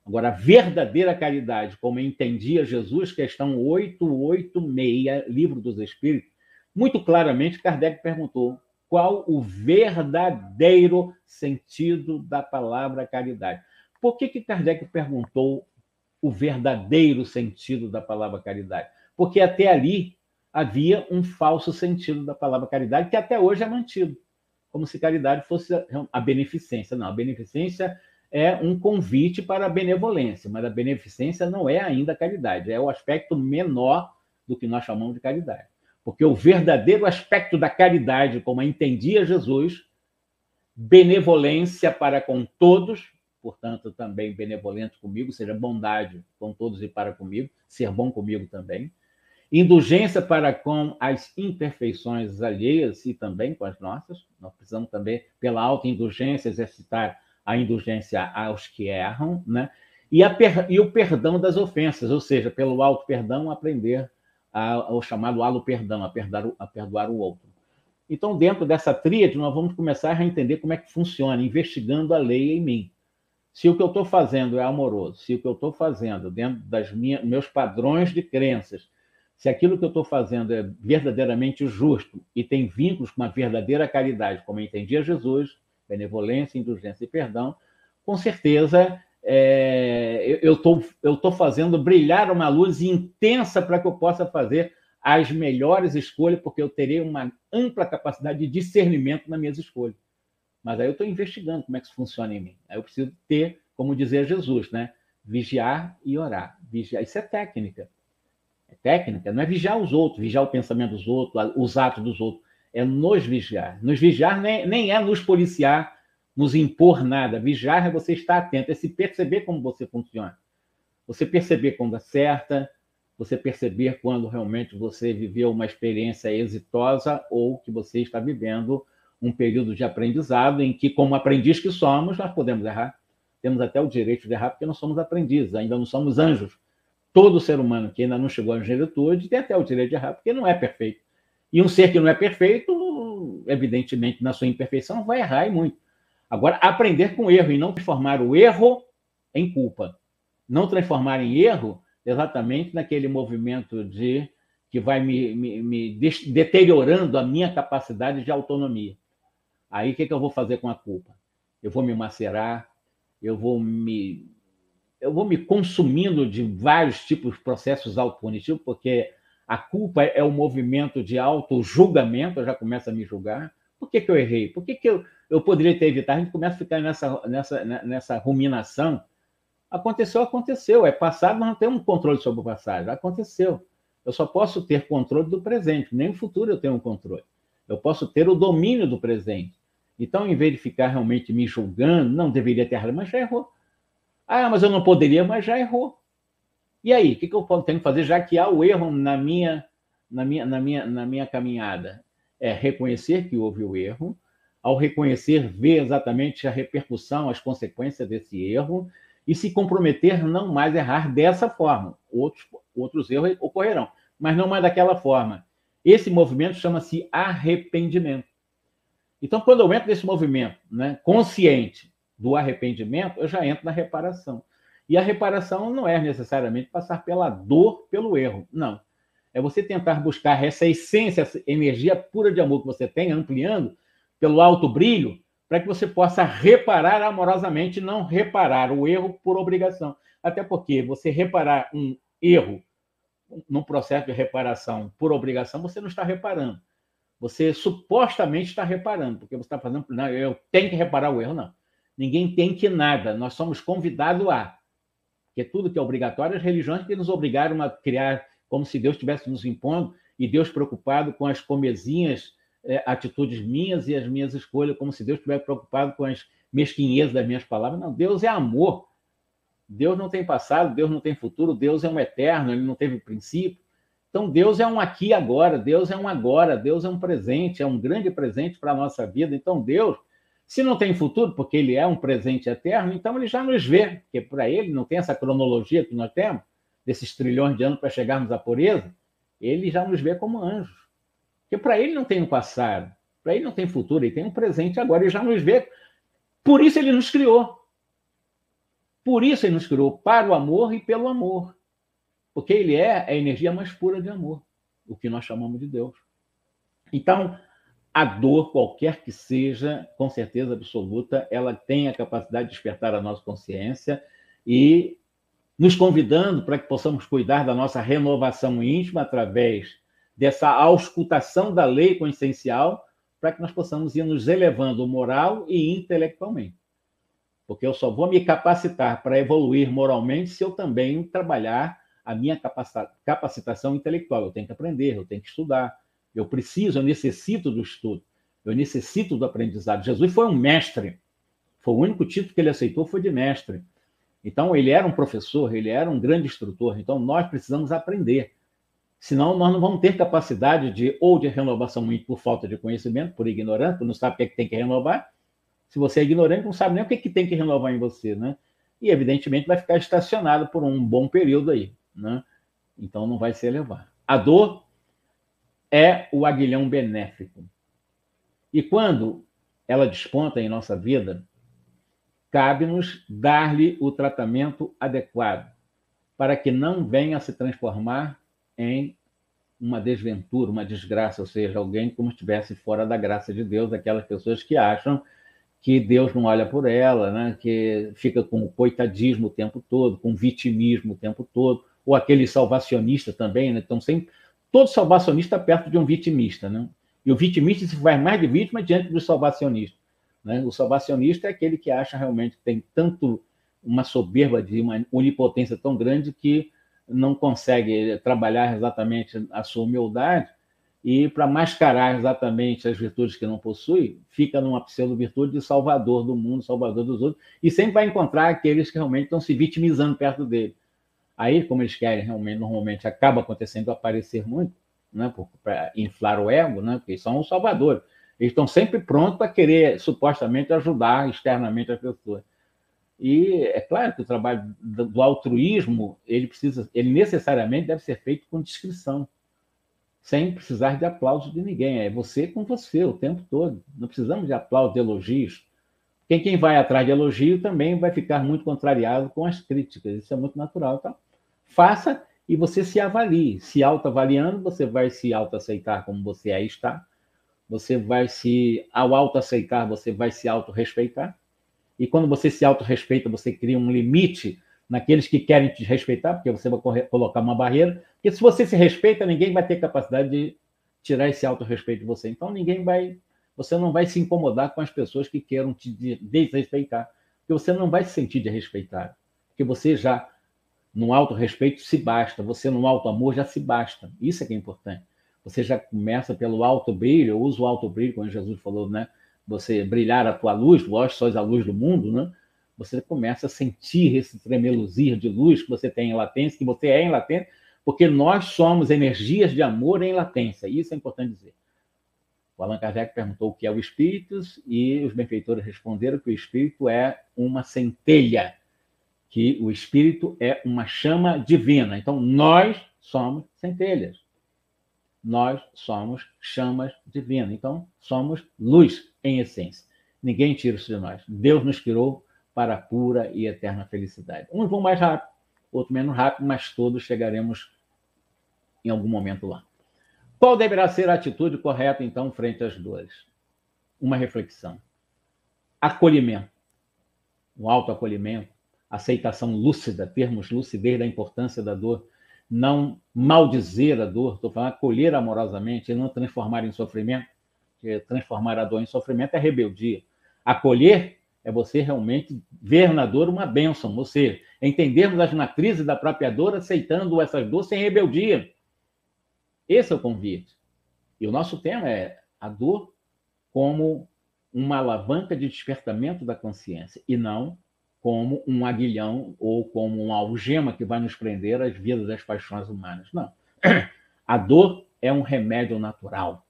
Agora, a verdadeira caridade, como entendia Jesus, questão 886, Livro dos Espíritos, muito claramente Kardec perguntou qual o verdadeiro sentido da palavra caridade. Por que, que Kardec perguntou o verdadeiro sentido da palavra caridade? Porque até ali havia um falso sentido da palavra caridade, que até hoje é mantido, como se caridade fosse a beneficência. Não, a beneficência é um convite para a benevolência, mas a beneficência não é ainda caridade, é o aspecto menor do que nós chamamos de caridade. Porque o verdadeiro aspecto da caridade, como a entendia Jesus, benevolência para com todos, portanto, também benevolente comigo, seja bondade com todos e para comigo, ser bom comigo também. Indulgência para com as imperfeições alheias e também com as nossas. Nós precisamos também, pela alta indulgência, exercitar a indulgência aos que erram, né? E, per... e o perdão das ofensas, ou seja, pelo alto perdão, aprender a... o chamado alo perdão, a perdoar, a perdoar o outro. Então, dentro dessa tríade, nós vamos começar a entender como é que funciona, investigando a lei em mim. Se o que eu estou fazendo é amoroso, se o que eu estou fazendo dentro minhas, meus padrões de crenças, se aquilo que eu estou fazendo é verdadeiramente justo e tem vínculos com uma verdadeira caridade, como entendia Jesus, benevolência, indulgência e perdão, com certeza é, eu estou tô fazendo brilhar uma luz intensa para que eu possa fazer as melhores escolhas, porque eu terei uma ampla capacidade de discernimento nas minhas escolhas. Mas aí eu estou investigando como é que isso funciona em mim. Aí eu preciso ter, como dizia Jesus, né? Vigiar e orar. Vigiar. Isso é técnica. É técnica. Não é vigiar os outros, vigiar o pensamento dos outros, os atos dos outros é nos vigiar. Nos vigiar nem, nem é nos policiar, nos impor nada. Vigiar é você estar atento, é se perceber como você funciona. Você perceber quando acerta, você perceber quando realmente você viveu uma experiência exitosa ou que você está vivendo um período de aprendizado em que, como aprendiz que somos, nós podemos errar. Temos até o direito de errar porque nós somos aprendizes, ainda não somos anjos. Todo ser humano que ainda não chegou à angelitude tem até o direito de errar porque não é perfeito. E um ser que não é perfeito, evidentemente, na sua imperfeição, vai errar e muito. Agora, aprender com erro e não transformar o erro em culpa. Não transformar em erro exatamente naquele movimento de que vai me, me, me deteriorando a minha capacidade de autonomia. Aí o que, que eu vou fazer com a culpa? Eu vou me macerar, eu vou me eu vou me consumindo de vários tipos de processos autopunitivos, porque a culpa é o movimento de auto-julgamento, eu já começo a me julgar. Por que, que eu errei? Por que, que eu, eu poderia ter evitado? A gente começa a ficar nessa, nessa, nessa ruminação. Aconteceu, aconteceu. É passado, nós não temos controle sobre o passado. Aconteceu. Eu só posso ter controle do presente, nem no futuro eu tenho um controle. Eu posso ter o domínio do presente. Então, em vez de ficar realmente me julgando, não deveria ter errado, mas já errou. Ah, mas eu não poderia, mas já errou. E aí, o que, que eu tenho que fazer, já que há o erro na minha, na minha, na minha, na minha caminhada? É reconhecer que houve o erro, ao reconhecer, ver exatamente a repercussão, as consequências desse erro e se comprometer não mais errar dessa forma. Outros, outros erros ocorrerão, mas não mais daquela forma. Esse movimento chama-se arrependimento. Então, quando eu entro nesse movimento né, consciente do arrependimento, eu já entro na reparação. E a reparação não é necessariamente passar pela dor, pelo erro. Não. É você tentar buscar essa essência, essa energia pura de amor que você tem, ampliando pelo alto brilho, para que você possa reparar amorosamente, não reparar o erro por obrigação. Até porque você reparar um erro num processo de reparação por obrigação, você não está reparando. Você supostamente está reparando, porque você está fazendo. Não, eu tenho que reparar o erro, não. Ninguém tem que nada. Nós somos convidados a porque tudo que é obrigatório, as religiões que nos obrigaram a criar como se Deus estivesse nos impondo e Deus preocupado com as comezinhas é, atitudes minhas e as minhas escolhas, como se Deus estivesse preocupado com as mesquinhezas das minhas palavras. Não, Deus é amor. Deus não tem passado, Deus não tem futuro, Deus é um eterno, ele não teve princípio. Então, Deus é um aqui agora, Deus é um agora, Deus é um presente, é um grande presente para a nossa vida. Então, Deus se não tem futuro, porque ele é um presente eterno, então ele já nos vê, porque para ele não tem essa cronologia que nós temos, desses trilhões de anos para chegarmos à pureza, ele já nos vê como anjos. Porque para ele não tem um passado, para ele não tem futuro, ele tem um presente agora, ele já nos vê. Por isso ele nos criou. Por isso ele nos criou para o amor e pelo amor. Porque ele é a energia mais pura de amor, o que nós chamamos de Deus. Então, a dor, qualquer que seja, com certeza absoluta, ela tem a capacidade de despertar a nossa consciência e nos convidando para que possamos cuidar da nossa renovação íntima através dessa auscultação da lei consciencial, para que nós possamos ir nos elevando moral e intelectualmente. Porque eu só vou me capacitar para evoluir moralmente se eu também trabalhar a minha capacitação intelectual. Eu tenho que aprender, eu tenho que estudar, eu preciso, eu necessito do estudo, eu necessito do aprendizado. Jesus foi um mestre, foi o único título que ele aceitou foi de mestre. Então, ele era um professor, ele era um grande instrutor. Então, nós precisamos aprender. Senão, nós não vamos ter capacidade de, ou de renovação muito por falta de conhecimento, por ignorância, não sabe o que, é que tem que renovar. Se você é ignorante, não sabe nem o que, é que tem que renovar em você, né? E, evidentemente, vai ficar estacionado por um bom período aí, né? Então, não vai se elevar. A dor é o aguilhão benéfico. E quando ela desponta em nossa vida, cabe-nos dar-lhe o tratamento adequado, para que não venha a se transformar em uma desventura, uma desgraça, ou seja, alguém como estivesse fora da graça de Deus, aquelas pessoas que acham que Deus não olha por ela, né? que fica com coitadismo o tempo todo, com vitimismo o tempo todo, ou aquele salvacionista também, né? Então, sempre, todo salvacionista está perto de um vitimista, né? E o vitimista se faz mais de vítima diante do salvacionista. Né? O salvacionista é aquele que acha realmente que tem tanto uma soberba de uma onipotência tão grande que não consegue trabalhar exatamente a sua humildade e para mascarar exatamente as virtudes que não possui, fica numa pseudo-virtude de salvador do mundo, salvador dos outros, e sempre vai encontrar aqueles que realmente estão se vitimizando perto dele. Aí, como eles querem realmente, normalmente acaba acontecendo aparecer muito, né, para inflar o ego, né, porque eles são os salvadores. Eles estão sempre prontos para querer, supostamente, ajudar externamente as pessoas. E é claro que o trabalho do altruísmo, ele precisa, ele necessariamente deve ser feito com discrição, sem precisar de aplauso de ninguém. É você com você o tempo todo. Não precisamos de aplauso, de elogios. Quem, quem vai atrás de elogio também vai ficar muito contrariado com as críticas. Isso é muito natural. Então, faça e você se avalie. Se autoavaliando, você vai se autoaceitar como você aí está. Você vai se, ao autoaceitar, você vai se autorrespeitar e quando você se autorrespeita, você cria um limite naqueles que querem te respeitar, porque você vai colocar uma barreira. Porque se você se respeita, ninguém vai ter capacidade de tirar esse autorrespeito de você. Então ninguém vai, você não vai se incomodar com as pessoas que queiram te desrespeitar, porque você não vai se sentir desrespeitado, porque você já no autorrespeito se basta, você no alto amor já se basta. Isso é que é importante. Você já começa pelo alto brilho, eu uso o alto brilho, como Jesus falou, né? você brilhar a tua luz, vós sois a luz do mundo, né? Você começa a sentir esse tremeluzir de luz que você tem em latência, que você é em latência, porque nós somos energias de amor em latência. Isso é importante dizer. O Allan Kardec perguntou o que é o espírito e os benfeitores responderam que o espírito é uma centelha, que o espírito é uma chama divina. Então, nós somos centelhas nós somos chamas divinas. Então, somos luz em essência. Ninguém tira isso de nós. Deus nos criou para a pura e eterna felicidade. Uns vão mais rápido, outros menos rápido, mas todos chegaremos em algum momento lá. Qual deverá ser a atitude correta, então, frente às dores? Uma reflexão. Acolhimento. Um autoacolhimento, aceitação lúcida, termos lucidez da importância da dor, não maldizer a dor, estou falando acolher amorosamente e não transformar em sofrimento, porque transformar a dor em sofrimento é rebeldia. Acolher é você realmente ver na dor uma bênção, você entendermos as matrizes da própria dor, aceitando essas dores sem rebeldia. Esse é o convite. E o nosso tema é a dor como uma alavanca de despertamento da consciência e não como um aguilhão ou como uma algema que vai nos prender às vidas das paixões humanas. Não. A dor é um remédio natural.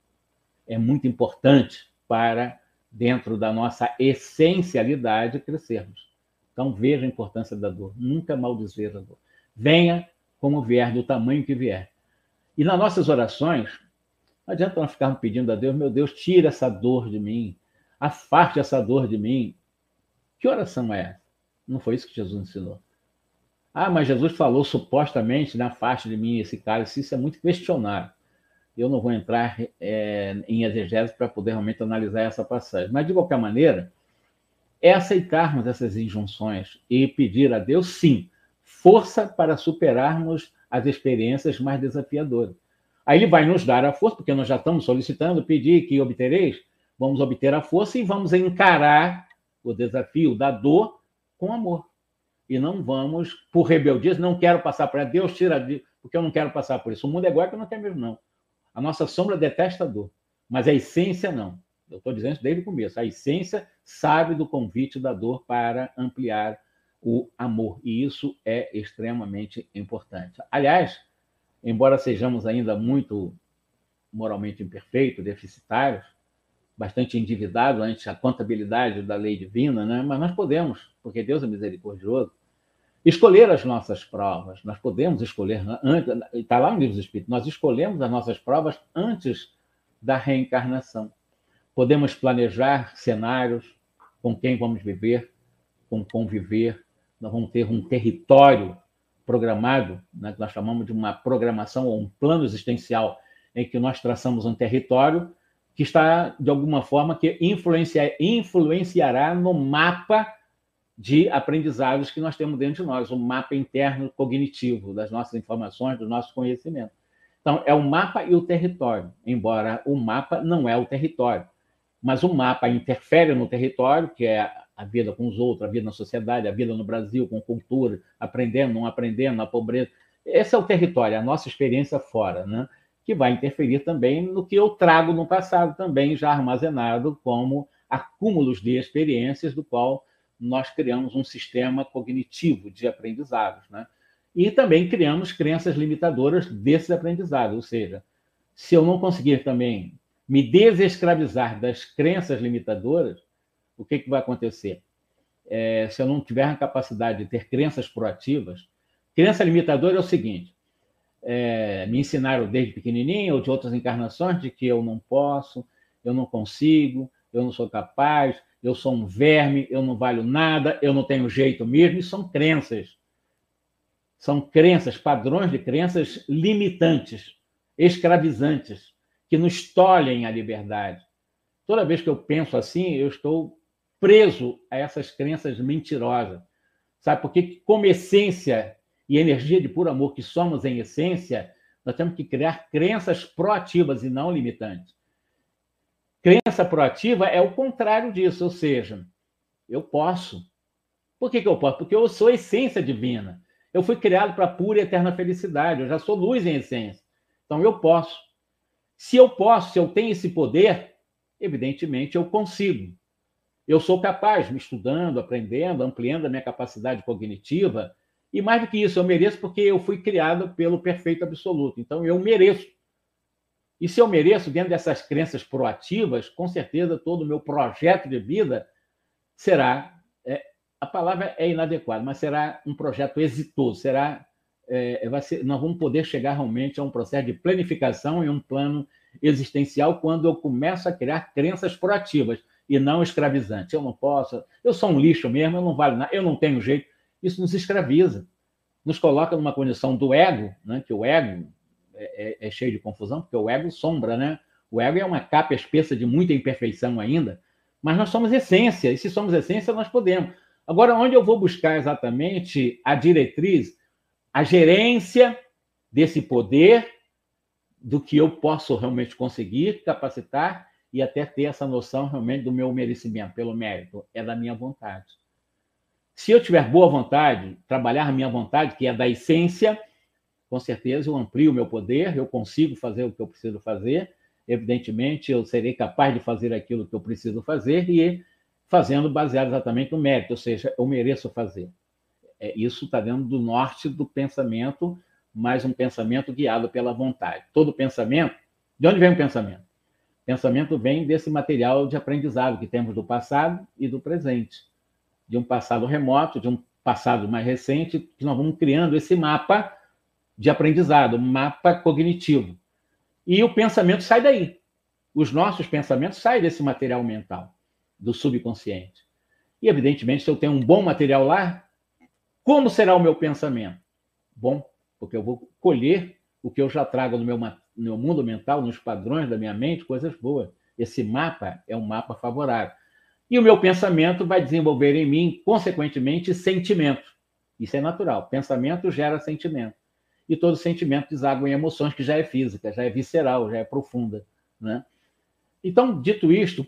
É muito importante para, dentro da nossa essencialidade, crescermos. Então, veja a importância da dor. Nunca maldizer a dor. Venha como vier, do tamanho que vier. E nas nossas orações, não adianta nós ficarmos pedindo a Deus, meu Deus, tira essa dor de mim, afaste essa dor de mim. Que oração é essa? Não foi isso que Jesus ensinou. Ah, mas Jesus falou supostamente na faixa de mim esse cálice. Isso é muito questionável. Eu não vou entrar é, em exegese para poder realmente analisar essa passagem. Mas, de qualquer maneira, é aceitarmos essas injunções e pedir a Deus, sim, força para superarmos as experiências mais desafiadoras. Aí ele vai nos dar a força, porque nós já estamos solicitando, pedir que obtereis, vamos obter a força e vamos encarar o desafio da dor com amor. E não vamos, por rebeldia, não quero passar por isso, Deus tira, porque eu não quero passar por isso. O mundo é igual que eu não quero mesmo, não. A nossa sombra detesta a dor, mas a essência não. Eu estou dizendo isso desde o começo. A essência sabe do convite da dor para ampliar o amor. E isso é extremamente importante. Aliás, embora sejamos ainda muito moralmente imperfeitos, deficitários, bastante endividados ante a contabilidade da lei divina, né? mas nós podemos, porque Deus é misericordioso, escolher as nossas provas. Nós podemos escolher, está lá no livro dos Espíritos, nós escolhemos as nossas provas antes da reencarnação. Podemos planejar cenários com quem vamos viver, com conviver, nós vamos ter um território programado, né, que nós chamamos de uma programação ou um plano existencial, em que nós traçamos um território que está, de alguma forma, que influencia, influenciará no mapa de aprendizados que nós temos dentro de nós, o um mapa interno cognitivo das nossas informações, do nosso conhecimento. Então, é o mapa e o território, embora o mapa não é o território, mas o mapa interfere no território, que é a vida com os outros, a vida na sociedade, a vida no Brasil, com cultura, aprendendo, não aprendendo, na pobreza. Esse é o território, a nossa experiência fora, né? Que vai interferir também no que eu trago no passado, também já armazenado como acúmulos de experiências, do qual nós criamos um sistema cognitivo de aprendizados. Né? E também criamos crenças limitadoras desses aprendizados, ou seja, se eu não conseguir também me desescravizar das crenças limitadoras, o que, que vai acontecer? É, se eu não tiver a capacidade de ter crenças proativas, crença limitadora é o seguinte: é, me ensinaram desde pequenininho ou de outras encarnações de que eu não posso, eu não consigo, eu não sou capaz, eu sou um verme, eu não valho nada, eu não tenho jeito mesmo, e são crenças. São crenças, padrões de crenças limitantes, escravizantes, que nos tolhem a liberdade. Toda vez que eu penso assim, eu estou preso a essas crenças mentirosas. Sabe? Porque, como essência e energia de puro amor que somos em essência, nós temos que criar crenças proativas e não limitantes. Crença proativa é o contrário disso, ou seja, eu posso. Por que, que eu posso? Porque eu sou essência divina. Eu fui criado para pura e eterna felicidade, eu já sou luz em essência. Então eu posso. Se eu posso, se eu tenho esse poder, evidentemente eu consigo eu sou capaz, me estudando, aprendendo, ampliando a minha capacidade cognitiva. E mais do que isso, eu mereço porque eu fui criado pelo perfeito absoluto. Então, eu mereço. E se eu mereço, dentro dessas crenças proativas, com certeza todo o meu projeto de vida será. É, a palavra é inadequada, mas será um projeto exitoso. Será. É, vai ser, nós vamos poder chegar realmente a um processo de planificação e um plano existencial quando eu começo a criar crenças proativas e não escravizante. Eu não posso, eu sou um lixo mesmo, eu não valho nada, eu não tenho jeito. Isso nos escraviza, nos coloca numa condição do ego, né? que o ego é, é, é cheio de confusão, porque o ego sombra, né? O ego é uma capa espessa de muita imperfeição ainda, mas nós somos essência, e se somos essência, nós podemos. Agora, onde eu vou buscar exatamente a diretriz, a gerência desse poder, do que eu posso realmente conseguir capacitar e até ter essa noção realmente do meu merecimento, pelo mérito, é da minha vontade. Se eu tiver boa vontade, trabalhar a minha vontade, que é da essência, com certeza eu amplio o meu poder, eu consigo fazer o que eu preciso fazer, evidentemente eu serei capaz de fazer aquilo que eu preciso fazer e fazendo baseado exatamente no mérito, ou seja, eu mereço fazer. É, isso está dentro do norte do pensamento, mas um pensamento guiado pela vontade. Todo pensamento, de onde vem o pensamento? Pensamento vem desse material de aprendizado que temos do passado e do presente, de um passado remoto, de um passado mais recente, que nós vamos criando esse mapa de aprendizado, mapa cognitivo. E o pensamento sai daí. Os nossos pensamentos saem desse material mental, do subconsciente. E, evidentemente, se eu tenho um bom material lá, como será o meu pensamento? Bom, porque eu vou colher o que eu já trago no meu, no meu mundo mental, nos padrões da minha mente, coisas boas. Esse mapa é um mapa favorável. E o meu pensamento vai desenvolver em mim, consequentemente, sentimento. Isso é natural. Pensamento gera sentimento. E todo sentimento deságua em emoções, que já é física, já é visceral, já é profunda. Né? Então, dito isto,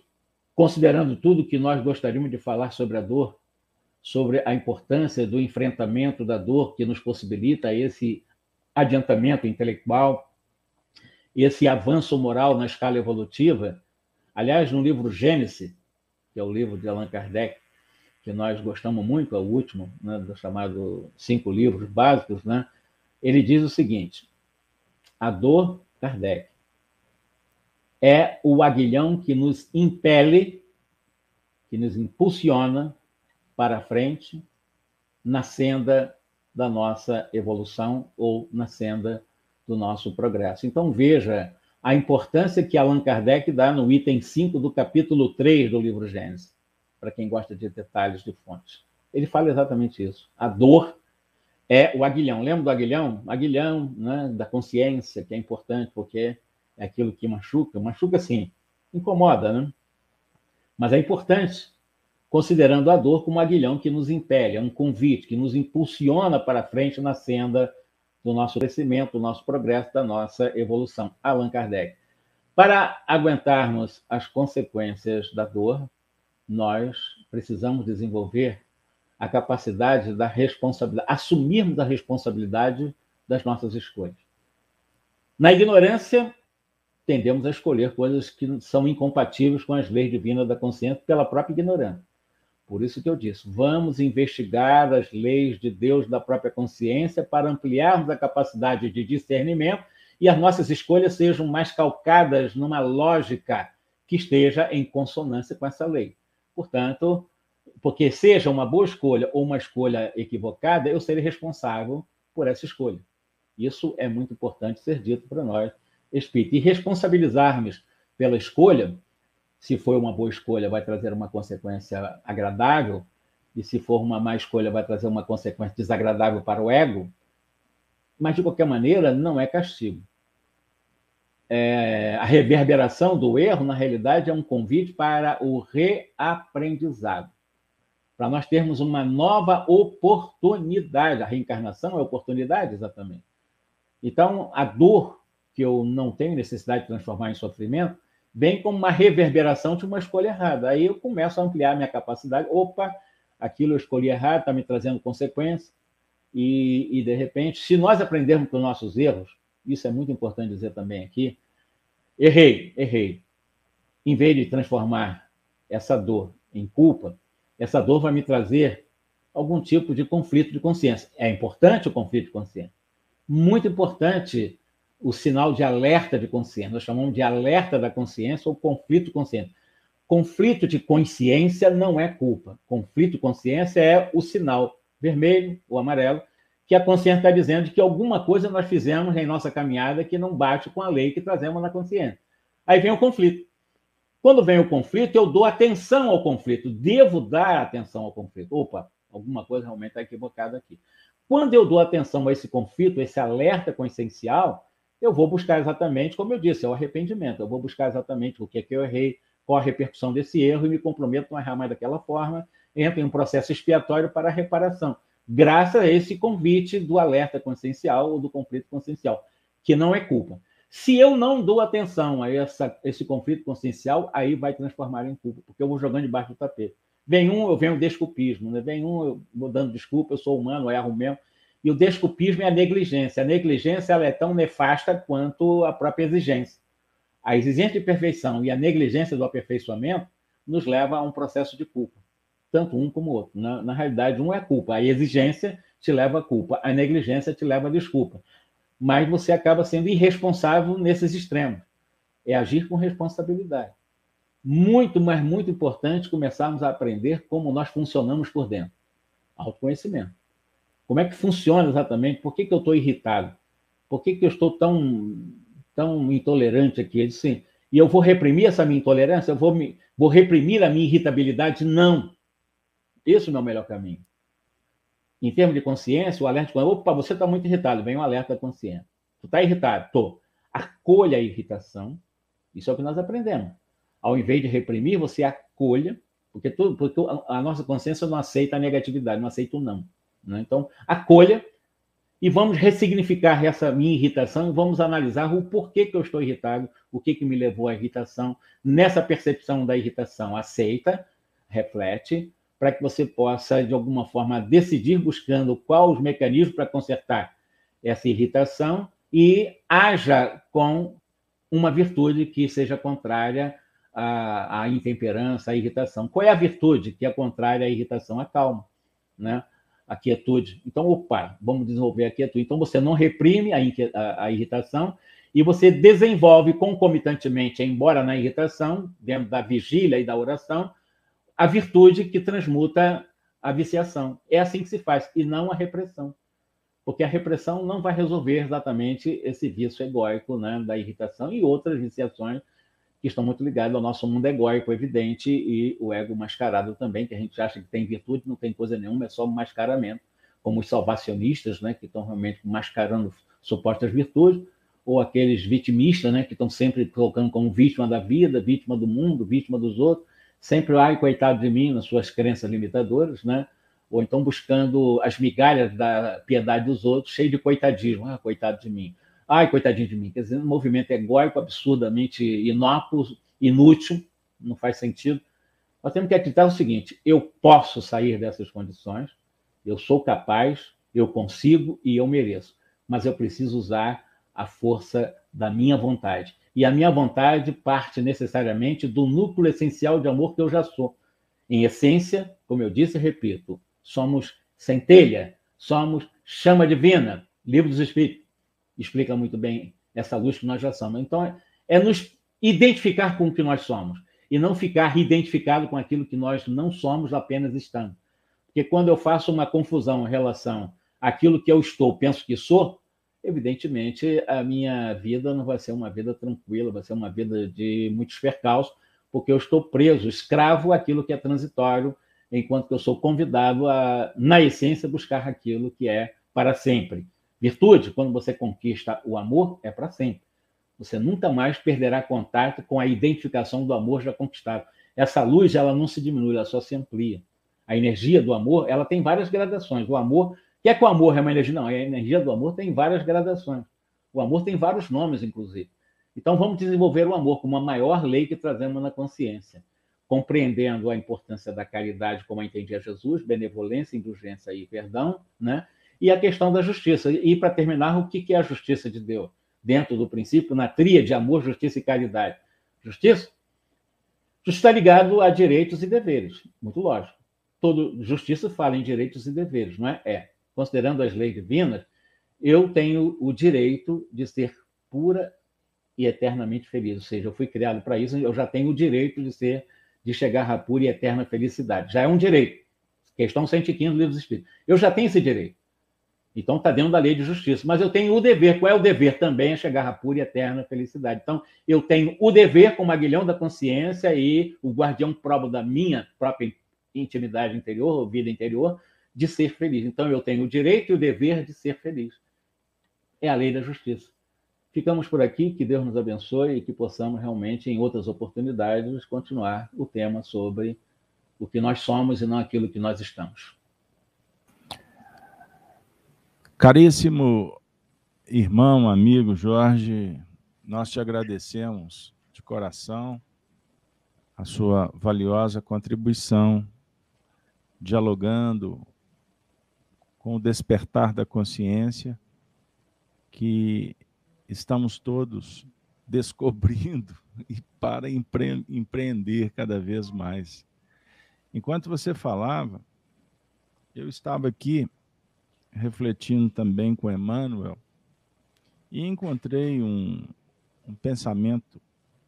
considerando tudo que nós gostaríamos de falar sobre a dor, sobre a importância do enfrentamento da dor que nos possibilita esse adiantamento intelectual, esse avanço moral na escala evolutiva. Aliás, no livro Gênesis, que é o livro de Allan Kardec, que nós gostamos muito, é o último, né, do chamado Cinco Livros Básicos, né, ele diz o seguinte: a dor, Kardec, é o aguilhão que nos impele, que nos impulsiona para frente na senda da nossa evolução ou na senda do nosso progresso. Então, veja a importância que Allan Kardec dá no item 5 do capítulo 3 do livro Gênesis, para quem gosta de detalhes de fontes. Ele fala exatamente isso. A dor é o aguilhão. Lembra do aguilhão? Aguilhão né, da consciência, que é importante, porque é aquilo que machuca. Machuca, sim, incomoda, né? Mas é importante considerando a dor como um aguilhão que nos impele, é um convite que nos impulsiona para frente na senda do nosso crescimento, do nosso progresso, da nossa evolução. Allan Kardec. Para aguentarmos as consequências da dor, nós precisamos desenvolver a capacidade da responsabilidade, assumirmos a responsabilidade das nossas escolhas. Na ignorância, tendemos a escolher coisas que são incompatíveis com as leis divinas da consciência pela própria ignorância. Por isso que eu disse, vamos investigar as leis de Deus da própria consciência para ampliarmos a capacidade de discernimento e as nossas escolhas sejam mais calcadas numa lógica que esteja em consonância com essa lei. Portanto, porque seja uma boa escolha ou uma escolha equivocada, eu serei responsável por essa escolha. Isso é muito importante ser dito para nós, espírito. E responsabilizarmos pela escolha se for uma boa escolha, vai trazer uma consequência agradável, e se for uma má escolha, vai trazer uma consequência desagradável para o ego. Mas, de qualquer maneira, não é castigo. É, a reverberação do erro, na realidade, é um convite para o reaprendizado. Para nós termos uma nova oportunidade. A reencarnação é oportunidade, exatamente. Então, a dor que eu não tenho necessidade de transformar em sofrimento, vem como uma reverberação de uma escolha errada. Aí eu começo a ampliar minha capacidade. Opa, aquilo eu escolhi errado, está me trazendo consequências. E, e, de repente, se nós aprendermos com nossos erros, isso é muito importante dizer também aqui, errei, errei. Em vez de transformar essa dor em culpa, essa dor vai me trazer algum tipo de conflito de consciência. É importante o conflito de consciência. Muito importante o sinal de alerta de consciência. Nós chamamos de alerta da consciência ou conflito consciente. Conflito de consciência não é culpa. Conflito consciência é o sinal vermelho ou amarelo que a consciência está dizendo que alguma coisa nós fizemos em nossa caminhada que não bate com a lei que trazemos na consciência. Aí vem o conflito. Quando vem o conflito, eu dou atenção ao conflito. Devo dar atenção ao conflito. Opa, alguma coisa realmente está equivocada aqui. Quando eu dou atenção a esse conflito, esse alerta consciencial, eu vou buscar exatamente, como eu disse, é o arrependimento. Eu vou buscar exatamente o que é que eu errei, qual a repercussão desse erro e me comprometo a não errar mais daquela forma. Entro em um processo expiatório para a reparação, graças a esse convite do alerta consciencial ou do conflito consciencial, que não é culpa. Se eu não dou atenção a essa, esse conflito consciencial, aí vai transformar em culpa, porque eu vou jogando debaixo do tapete. Vem um, eu venho desculpismo, né? vem um, eu vou dando desculpa, eu sou humano, eu erro mesmo. E o desculpismo é a negligência. A negligência ela é tão nefasta quanto a própria exigência. A exigência de perfeição e a negligência do aperfeiçoamento nos leva a um processo de culpa, tanto um como o outro. Na, na realidade, um é culpa. A exigência te leva a culpa, a negligência te leva a desculpa. Mas você acaba sendo irresponsável nesses extremos. É agir com responsabilidade. Muito, mas muito importante começarmos a aprender como nós funcionamos por dentro. Autoconhecimento. Como é que funciona exatamente? Por que, que eu estou irritado? Por que, que eu estou tão, tão intolerante aqui? Ele disse, e eu vou reprimir essa minha intolerância? Eu vou, me, vou reprimir a minha irritabilidade? Não. Esse é o melhor caminho. Em termos de consciência, o alerta de opa, você está muito irritado, vem um alerta da consciência. Tu está irritado? Tô. Acolha a irritação. Isso é o que nós aprendemos. Ao invés de reprimir, você acolha, porque, tudo, porque a nossa consciência não aceita a negatividade, não aceita o não. Né? Então, acolha e vamos ressignificar essa minha irritação vamos analisar o porquê que eu estou irritado, o que, que me levou à irritação, nessa percepção da irritação. Aceita, reflete, para que você possa, de alguma forma, decidir buscando quais os mecanismos para consertar essa irritação e haja com uma virtude que seja contrária à, à intemperança, à irritação. Qual é a virtude que é contrária à irritação? A calma, né? A quietude. Então, opa, vamos desenvolver a quietude. Então, você não reprime a, a, a irritação e você desenvolve concomitantemente, embora na irritação, dentro da vigília e da oração, a virtude que transmuta a viciação. É assim que se faz, e não a repressão. Porque a repressão não vai resolver exatamente esse vício egóico né, da irritação e outras viciações que estão muito ligadas ao nosso mundo egóico, evidente, e o ego mascarado também, que a gente acha que tem virtude, não tem coisa nenhuma, é só um mascaramento, como os salvacionistas, né, que estão realmente mascarando supostas virtudes, ou aqueles vitimistas, né, que estão sempre colocando como vítima da vida, vítima do mundo, vítima dos outros, sempre, ai, coitado de mim, nas suas crenças limitadoras, né? Ou então buscando as migalhas da piedade dos outros, cheio de coitadismo, ah, coitado de mim. Ai, coitadinho de mim. Quer dizer, um movimento egóico absurdamente inócuo, inútil, não faz sentido. Nós temos que acreditar o seguinte: eu posso sair dessas condições, eu sou capaz, eu consigo e eu mereço, mas eu preciso usar a força da minha vontade. E a minha vontade parte necessariamente do núcleo essencial de amor que eu já sou. Em essência, como eu disse e repito, somos centelha, somos chama divina. Livro dos Espíritos explica muito bem essa luz que nós já somos. Então, é nos identificar com o que nós somos e não ficar identificado com aquilo que nós não somos, apenas estamos. Porque quando eu faço uma confusão em relação àquilo que eu estou, penso que sou, evidentemente a minha vida não vai ser uma vida tranquila, vai ser uma vida de muitos percalços, porque eu estou preso, escravo àquilo que é transitório, enquanto que eu sou convidado a, na essência, buscar aquilo que é para sempre. Virtude, quando você conquista o amor, é para sempre. Você nunca mais perderá contato com a identificação do amor já conquistado. Essa luz, ela não se diminui, ela só se amplia. A energia do amor, ela tem várias gradações. O amor que é que o amor é uma energia? Não, a energia do amor tem várias gradações. O amor tem vários nomes, inclusive. Então, vamos desenvolver o amor como a maior lei que trazemos na consciência, compreendendo a importância da caridade, como a entendia Jesus, benevolência, indulgência e perdão, né? E a questão da justiça. E, para terminar, o que é a justiça de Deus? Dentro do princípio, na tria de amor, justiça e caridade. Justiça? Justiça está ligado a direitos e deveres. Muito lógico. Todo justiça fala em direitos e deveres, não é? É considerando as leis divinas, eu tenho o direito de ser pura e eternamente feliz. Ou seja, eu fui criado para isso, eu já tenho o direito de ser, de chegar à pura e eterna felicidade. Já é um direito. Questão 115 do Livro dos Espíritos. Eu já tenho esse direito. Então está dentro da lei de justiça. Mas eu tenho o dever. Qual é o dever? Também é chegar à pura e eterna felicidade. Então, eu tenho o dever como aguilhão da consciência e o guardião próprio da minha própria intimidade interior, vida interior, de ser feliz. Então eu tenho o direito e o dever de ser feliz. É a lei da justiça. Ficamos por aqui, que Deus nos abençoe e que possamos realmente, em outras oportunidades, continuar o tema sobre o que nós somos e não aquilo que nós estamos. Caríssimo irmão, amigo Jorge, nós te agradecemos de coração a sua valiosa contribuição, dialogando com o despertar da consciência que estamos todos descobrindo e para empre empreender cada vez mais. Enquanto você falava, eu estava aqui refletindo também com Emmanuel e encontrei um, um pensamento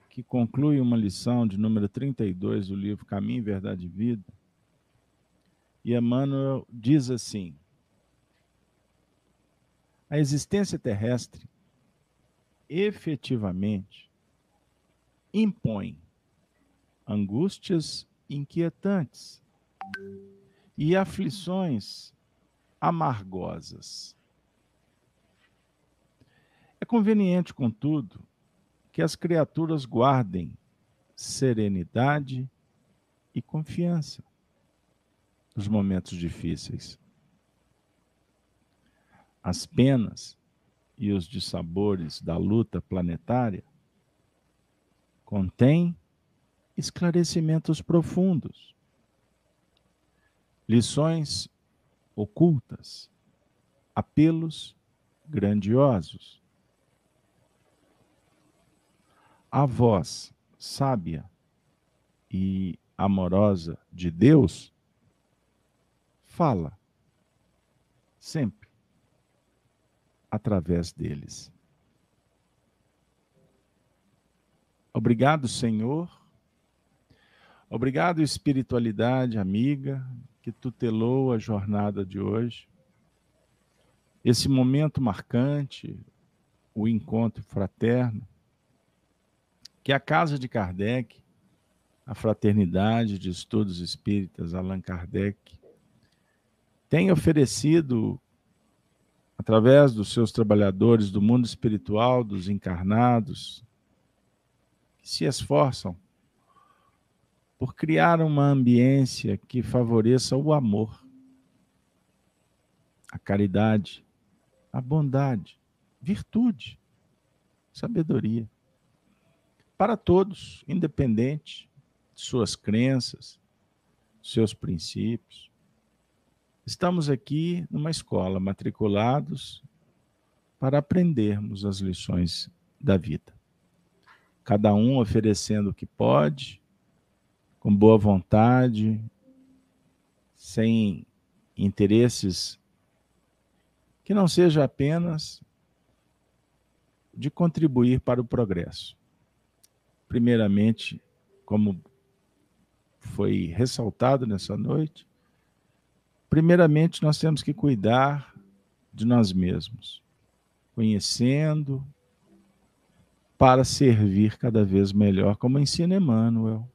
que conclui uma lição de número 32 do livro Caminho, Verdade e Vida. E Emmanuel diz assim: a existência terrestre efetivamente impõe angústias inquietantes e aflições amargosas. É conveniente, contudo, que as criaturas guardem serenidade e confiança nos momentos difíceis. As penas e os dissabores da luta planetária contêm esclarecimentos profundos, lições ocultas, apelos grandiosos a voz sábia e amorosa de Deus fala sempre através deles. Obrigado, Senhor. Obrigado, espiritualidade amiga que tutelou a jornada de hoje. Esse momento marcante, o encontro fraterno, que a Casa de Kardec, a Fraternidade de Estudos Espíritas Allan Kardec, tem oferecido, através dos seus trabalhadores do mundo espiritual, dos encarnados, que se esforçam por criar uma ambiência que favoreça o amor, a caridade, a bondade, virtude, sabedoria para todos, independente de suas crenças, seus princípios. Estamos aqui numa escola, matriculados para aprendermos as lições da vida. Cada um oferecendo o que pode, com boa vontade, sem interesses que não seja apenas de contribuir para o progresso primeiramente, como foi ressaltado nessa noite, primeiramente nós temos que cuidar de nós mesmos, conhecendo para servir cada vez melhor, como ensina Emmanuel.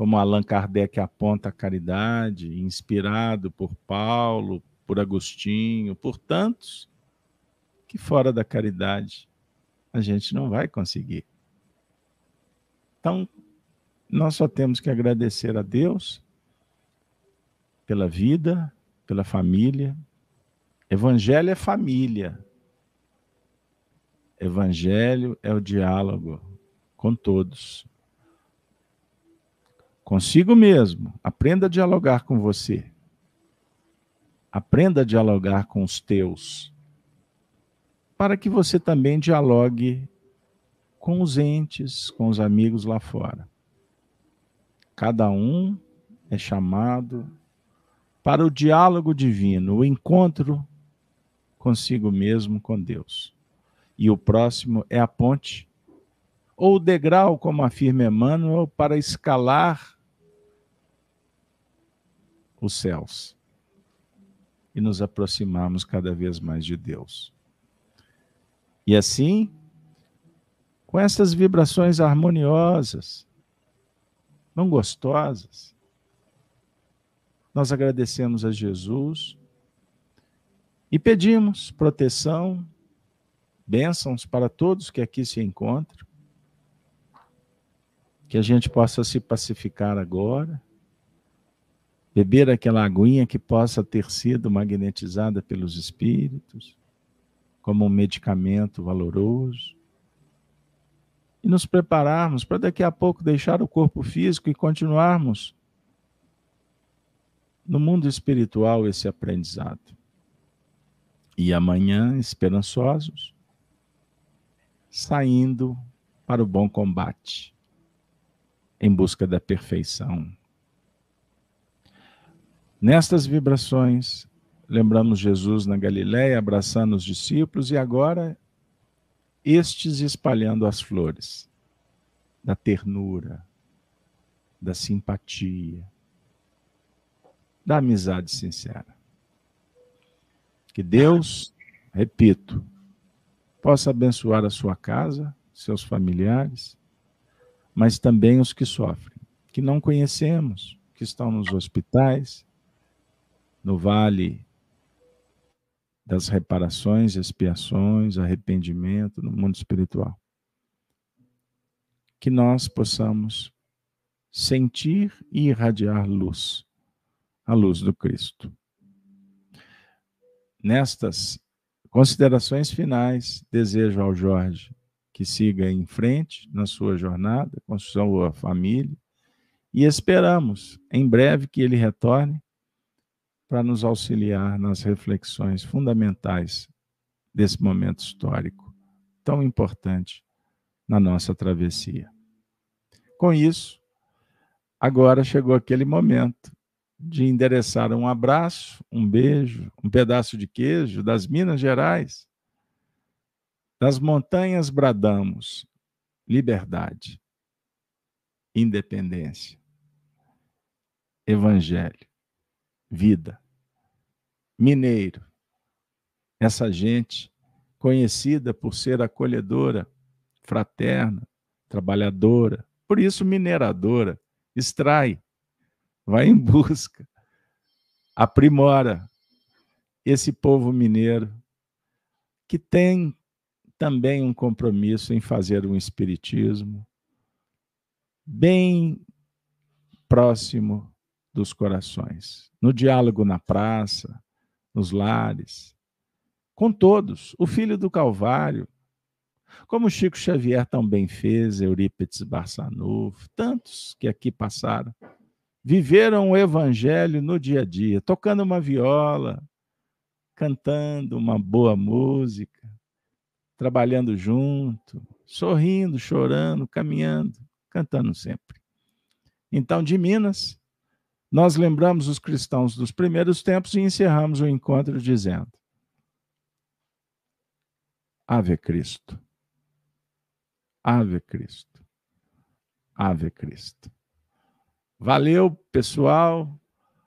Como Allan Kardec aponta a caridade, inspirado por Paulo, por Agostinho, por tantos, que fora da caridade a gente não vai conseguir. Então, nós só temos que agradecer a Deus pela vida, pela família. Evangelho é família. Evangelho é o diálogo com todos. Consigo mesmo. Aprenda a dialogar com você. Aprenda a dialogar com os teus. Para que você também dialogue com os entes, com os amigos lá fora. Cada um é chamado para o diálogo divino, o encontro consigo mesmo, com Deus. E o próximo é a ponte, ou o degrau, como afirma Emmanuel, para escalar os céus e nos aproximarmos cada vez mais de Deus. E assim, com essas vibrações harmoniosas, não gostosas. Nós agradecemos a Jesus e pedimos proteção, bênçãos para todos que aqui se encontram, que a gente possa se pacificar agora, beber aquela aguinha que possa ter sido magnetizada pelos espíritos, como um medicamento valoroso e nos prepararmos para daqui a pouco deixar o corpo físico e continuarmos no mundo espiritual esse aprendizado. E amanhã, esperançosos, saindo para o bom combate, em busca da perfeição. Nestas vibrações, lembramos Jesus na Galiléia abraçando os discípulos e agora estes espalhando as flores da ternura, da simpatia, da amizade sincera. Que Deus, repito, possa abençoar a sua casa, seus familiares, mas também os que sofrem, que não conhecemos, que estão nos hospitais, no vale das reparações, expiações, arrependimento no mundo espiritual. Que nós possamos sentir e irradiar luz, a luz do Cristo. Nestas considerações finais, desejo ao Jorge que siga em frente na sua jornada com sua família e esperamos em breve que ele retorne para nos auxiliar nas reflexões fundamentais desse momento histórico tão importante na nossa travessia. Com isso, agora chegou aquele momento de endereçar um abraço, um beijo, um pedaço de queijo das Minas Gerais. Das montanhas bradamos liberdade, independência, evangelho vida. Mineiro, essa gente conhecida por ser acolhedora, fraterna, trabalhadora, por isso mineradora, extrai, vai em busca, aprimora esse povo mineiro que tem também um compromisso em fazer um espiritismo bem próximo dos corações, no diálogo na praça, nos lares, com todos, o filho do Calvário, como Chico Xavier também fez, Eurípides Barçanufo, tantos que aqui passaram, viveram o evangelho no dia a dia, tocando uma viola, cantando uma boa música, trabalhando junto, sorrindo, chorando, caminhando, cantando sempre. Então, de Minas, nós lembramos os cristãos dos primeiros tempos e encerramos o encontro dizendo: Ave Cristo. Ave Cristo. Ave Cristo. Valeu, pessoal.